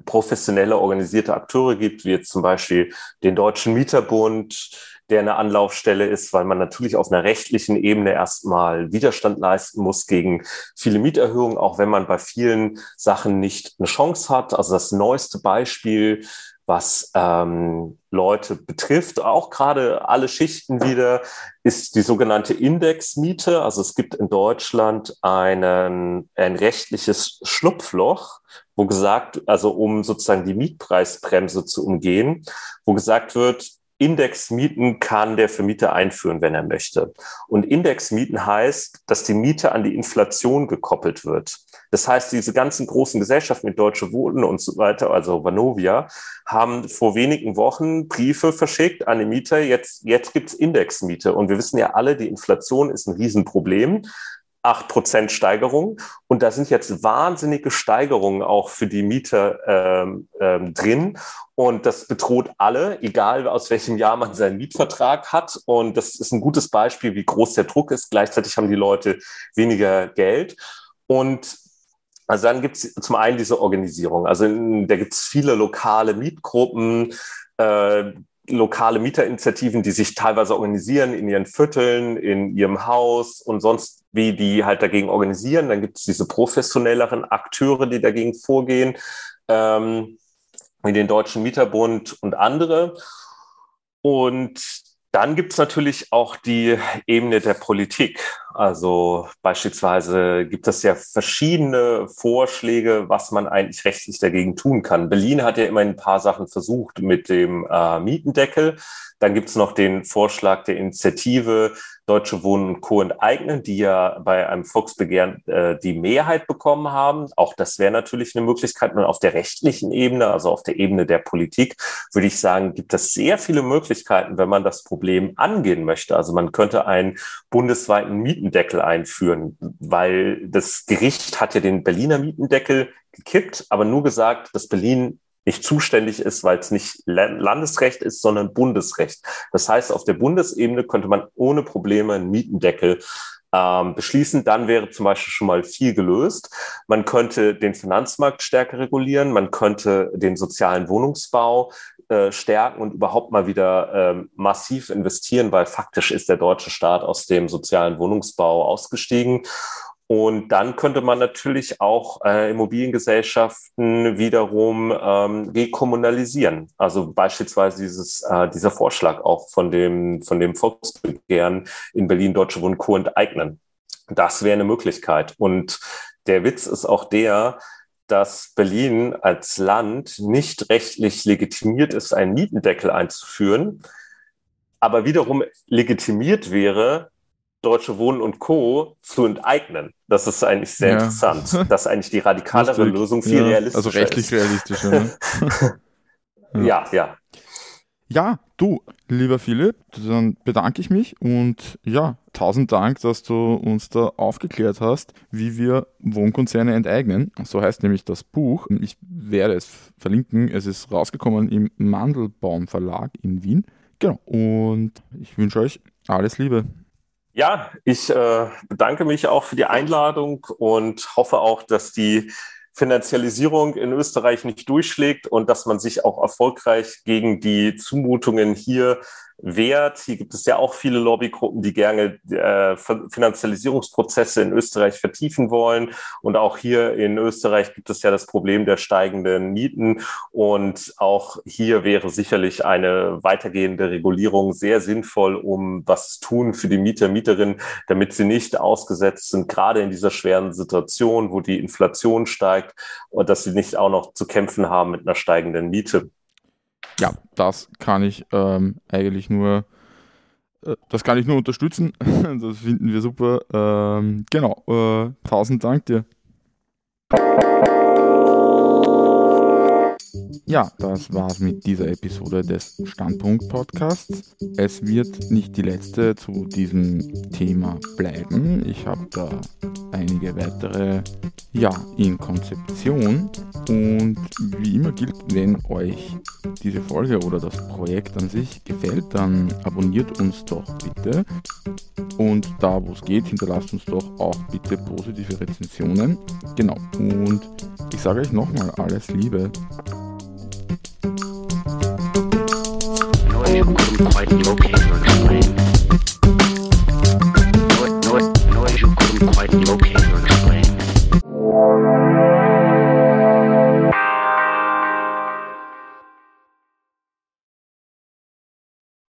professionelle organisierte Akteure gibt, wie jetzt zum Beispiel den Deutschen Mieterbund, der eine Anlaufstelle ist, weil man natürlich auf einer rechtlichen Ebene erstmal Widerstand leisten muss gegen viele Mieterhöhungen, auch wenn man bei vielen Sachen nicht eine Chance hat. Also das neueste Beispiel, was ähm, Leute betrifft, auch gerade alle Schichten wieder, ist die sogenannte Indexmiete. Also es gibt in Deutschland einen, ein rechtliches Schlupfloch, wo gesagt, also um sozusagen die Mietpreisbremse zu umgehen, wo gesagt wird, Indexmieten kann der Vermieter einführen, wenn er möchte. Und Indexmieten heißt, dass die Miete an die Inflation gekoppelt wird. Das heißt, diese ganzen großen Gesellschaften mit Deutsche Wohnen und so weiter, also Vanovia, haben vor wenigen Wochen Briefe verschickt an die Mieter. Jetzt, jetzt gibt's Indexmiete. Und wir wissen ja alle, die Inflation ist ein Riesenproblem. 8% Steigerung. Und da sind jetzt wahnsinnige Steigerungen auch für die Mieter ähm, ähm, drin. Und das bedroht alle, egal aus welchem Jahr man seinen Mietvertrag hat. Und das ist ein gutes Beispiel, wie groß der Druck ist. Gleichzeitig haben die Leute weniger Geld. Und also dann gibt es zum einen diese Organisierung. Also in, da gibt es viele lokale Mietgruppen, äh, lokale Mieterinitiativen, die sich teilweise organisieren in ihren Vierteln, in ihrem Haus und sonst wie die halt dagegen organisieren. Dann gibt es diese professionelleren Akteure, die dagegen vorgehen, ähm, wie den Deutschen Mieterbund und andere. Und dann gibt es natürlich auch die Ebene der Politik. Also beispielsweise gibt es ja verschiedene Vorschläge, was man eigentlich rechtlich dagegen tun kann. Berlin hat ja immer ein paar Sachen versucht mit dem äh, Mietendeckel. Dann gibt es noch den Vorschlag der Initiative Deutsche Wohnen und Co. enteignen, die ja bei einem Volksbegehren äh, die Mehrheit bekommen haben. Auch das wäre natürlich eine Möglichkeit. Und auf der rechtlichen Ebene, also auf der Ebene der Politik, würde ich sagen, gibt es sehr viele Möglichkeiten, wenn man das Problem angehen möchte. Also man könnte einen bundesweiten Mietendeckel einführen, weil das Gericht hat ja den Berliner Mietendeckel gekippt, aber nur gesagt, dass Berlin nicht zuständig ist, weil es nicht Landesrecht ist, sondern Bundesrecht. Das heißt, auf der Bundesebene könnte man ohne Probleme einen Mietendeckel ähm, beschließen, dann wäre zum Beispiel schon mal viel gelöst. Man könnte den Finanzmarkt stärker regulieren, man könnte den sozialen Wohnungsbau äh, stärken und überhaupt mal wieder äh, massiv investieren, weil faktisch ist der deutsche Staat aus dem sozialen Wohnungsbau ausgestiegen. Und dann könnte man natürlich auch äh, Immobiliengesellschaften wiederum ähm, rekommunalisieren. Also beispielsweise dieses, äh, dieser Vorschlag auch von dem, von dem Volksbegehren in Berlin Deutsche Wohnen Co. enteignen. Das wäre eine Möglichkeit. Und der Witz ist auch der, dass Berlin als Land nicht rechtlich legitimiert ist, einen Mietendeckel einzuführen, aber wiederum legitimiert wäre, Deutsche Wohnen und Co. zu enteignen. Das ist eigentlich sehr ja. interessant. Das ist eigentlich die radikalere. Lösung, viel ja, realistischer. Also rechtlich realistischer. Ne? ja. ja, ja. Ja, du, lieber Philipp, dann bedanke ich mich und ja, tausend Dank, dass du uns da aufgeklärt hast, wie wir Wohnkonzerne enteignen. So heißt nämlich das Buch. Ich werde es verlinken. Es ist rausgekommen im Mandelbaum Verlag in Wien. Genau. Und ich wünsche euch alles Liebe. Ja, ich äh, bedanke mich auch für die Einladung und hoffe auch, dass die Finanzialisierung in Österreich nicht durchschlägt und dass man sich auch erfolgreich gegen die Zumutungen hier wert. Hier gibt es ja auch viele Lobbygruppen, die gerne äh, Finanzialisierungsprozesse in Österreich vertiefen wollen. Und auch hier in Österreich gibt es ja das Problem der steigenden Mieten. Und auch hier wäre sicherlich eine weitergehende Regulierung sehr sinnvoll, um was zu tun für die Mieter, Mieterinnen, damit sie nicht ausgesetzt sind, gerade in dieser schweren Situation, wo die Inflation steigt und dass sie nicht auch noch zu kämpfen haben mit einer steigenden Miete ja, das kann ich ähm, eigentlich nur, äh, das kann ich nur unterstützen. das finden wir super. Ähm, genau, äh, tausend Dank dir. Ja, das war's mit dieser Episode des Standpunkt Podcasts. Es wird nicht die letzte zu diesem Thema bleiben. Ich habe da einige weitere ja, in Konzeption. Und wie immer gilt, wenn euch diese Folge oder das Projekt an sich gefällt, dann abonniert uns doch bitte. Und da, wo es geht, hinterlasst uns doch auch bitte positive Rezensionen. Genau. Und ich sage euch nochmal alles Liebe. Noise, noise, noise you couldn't quite locate.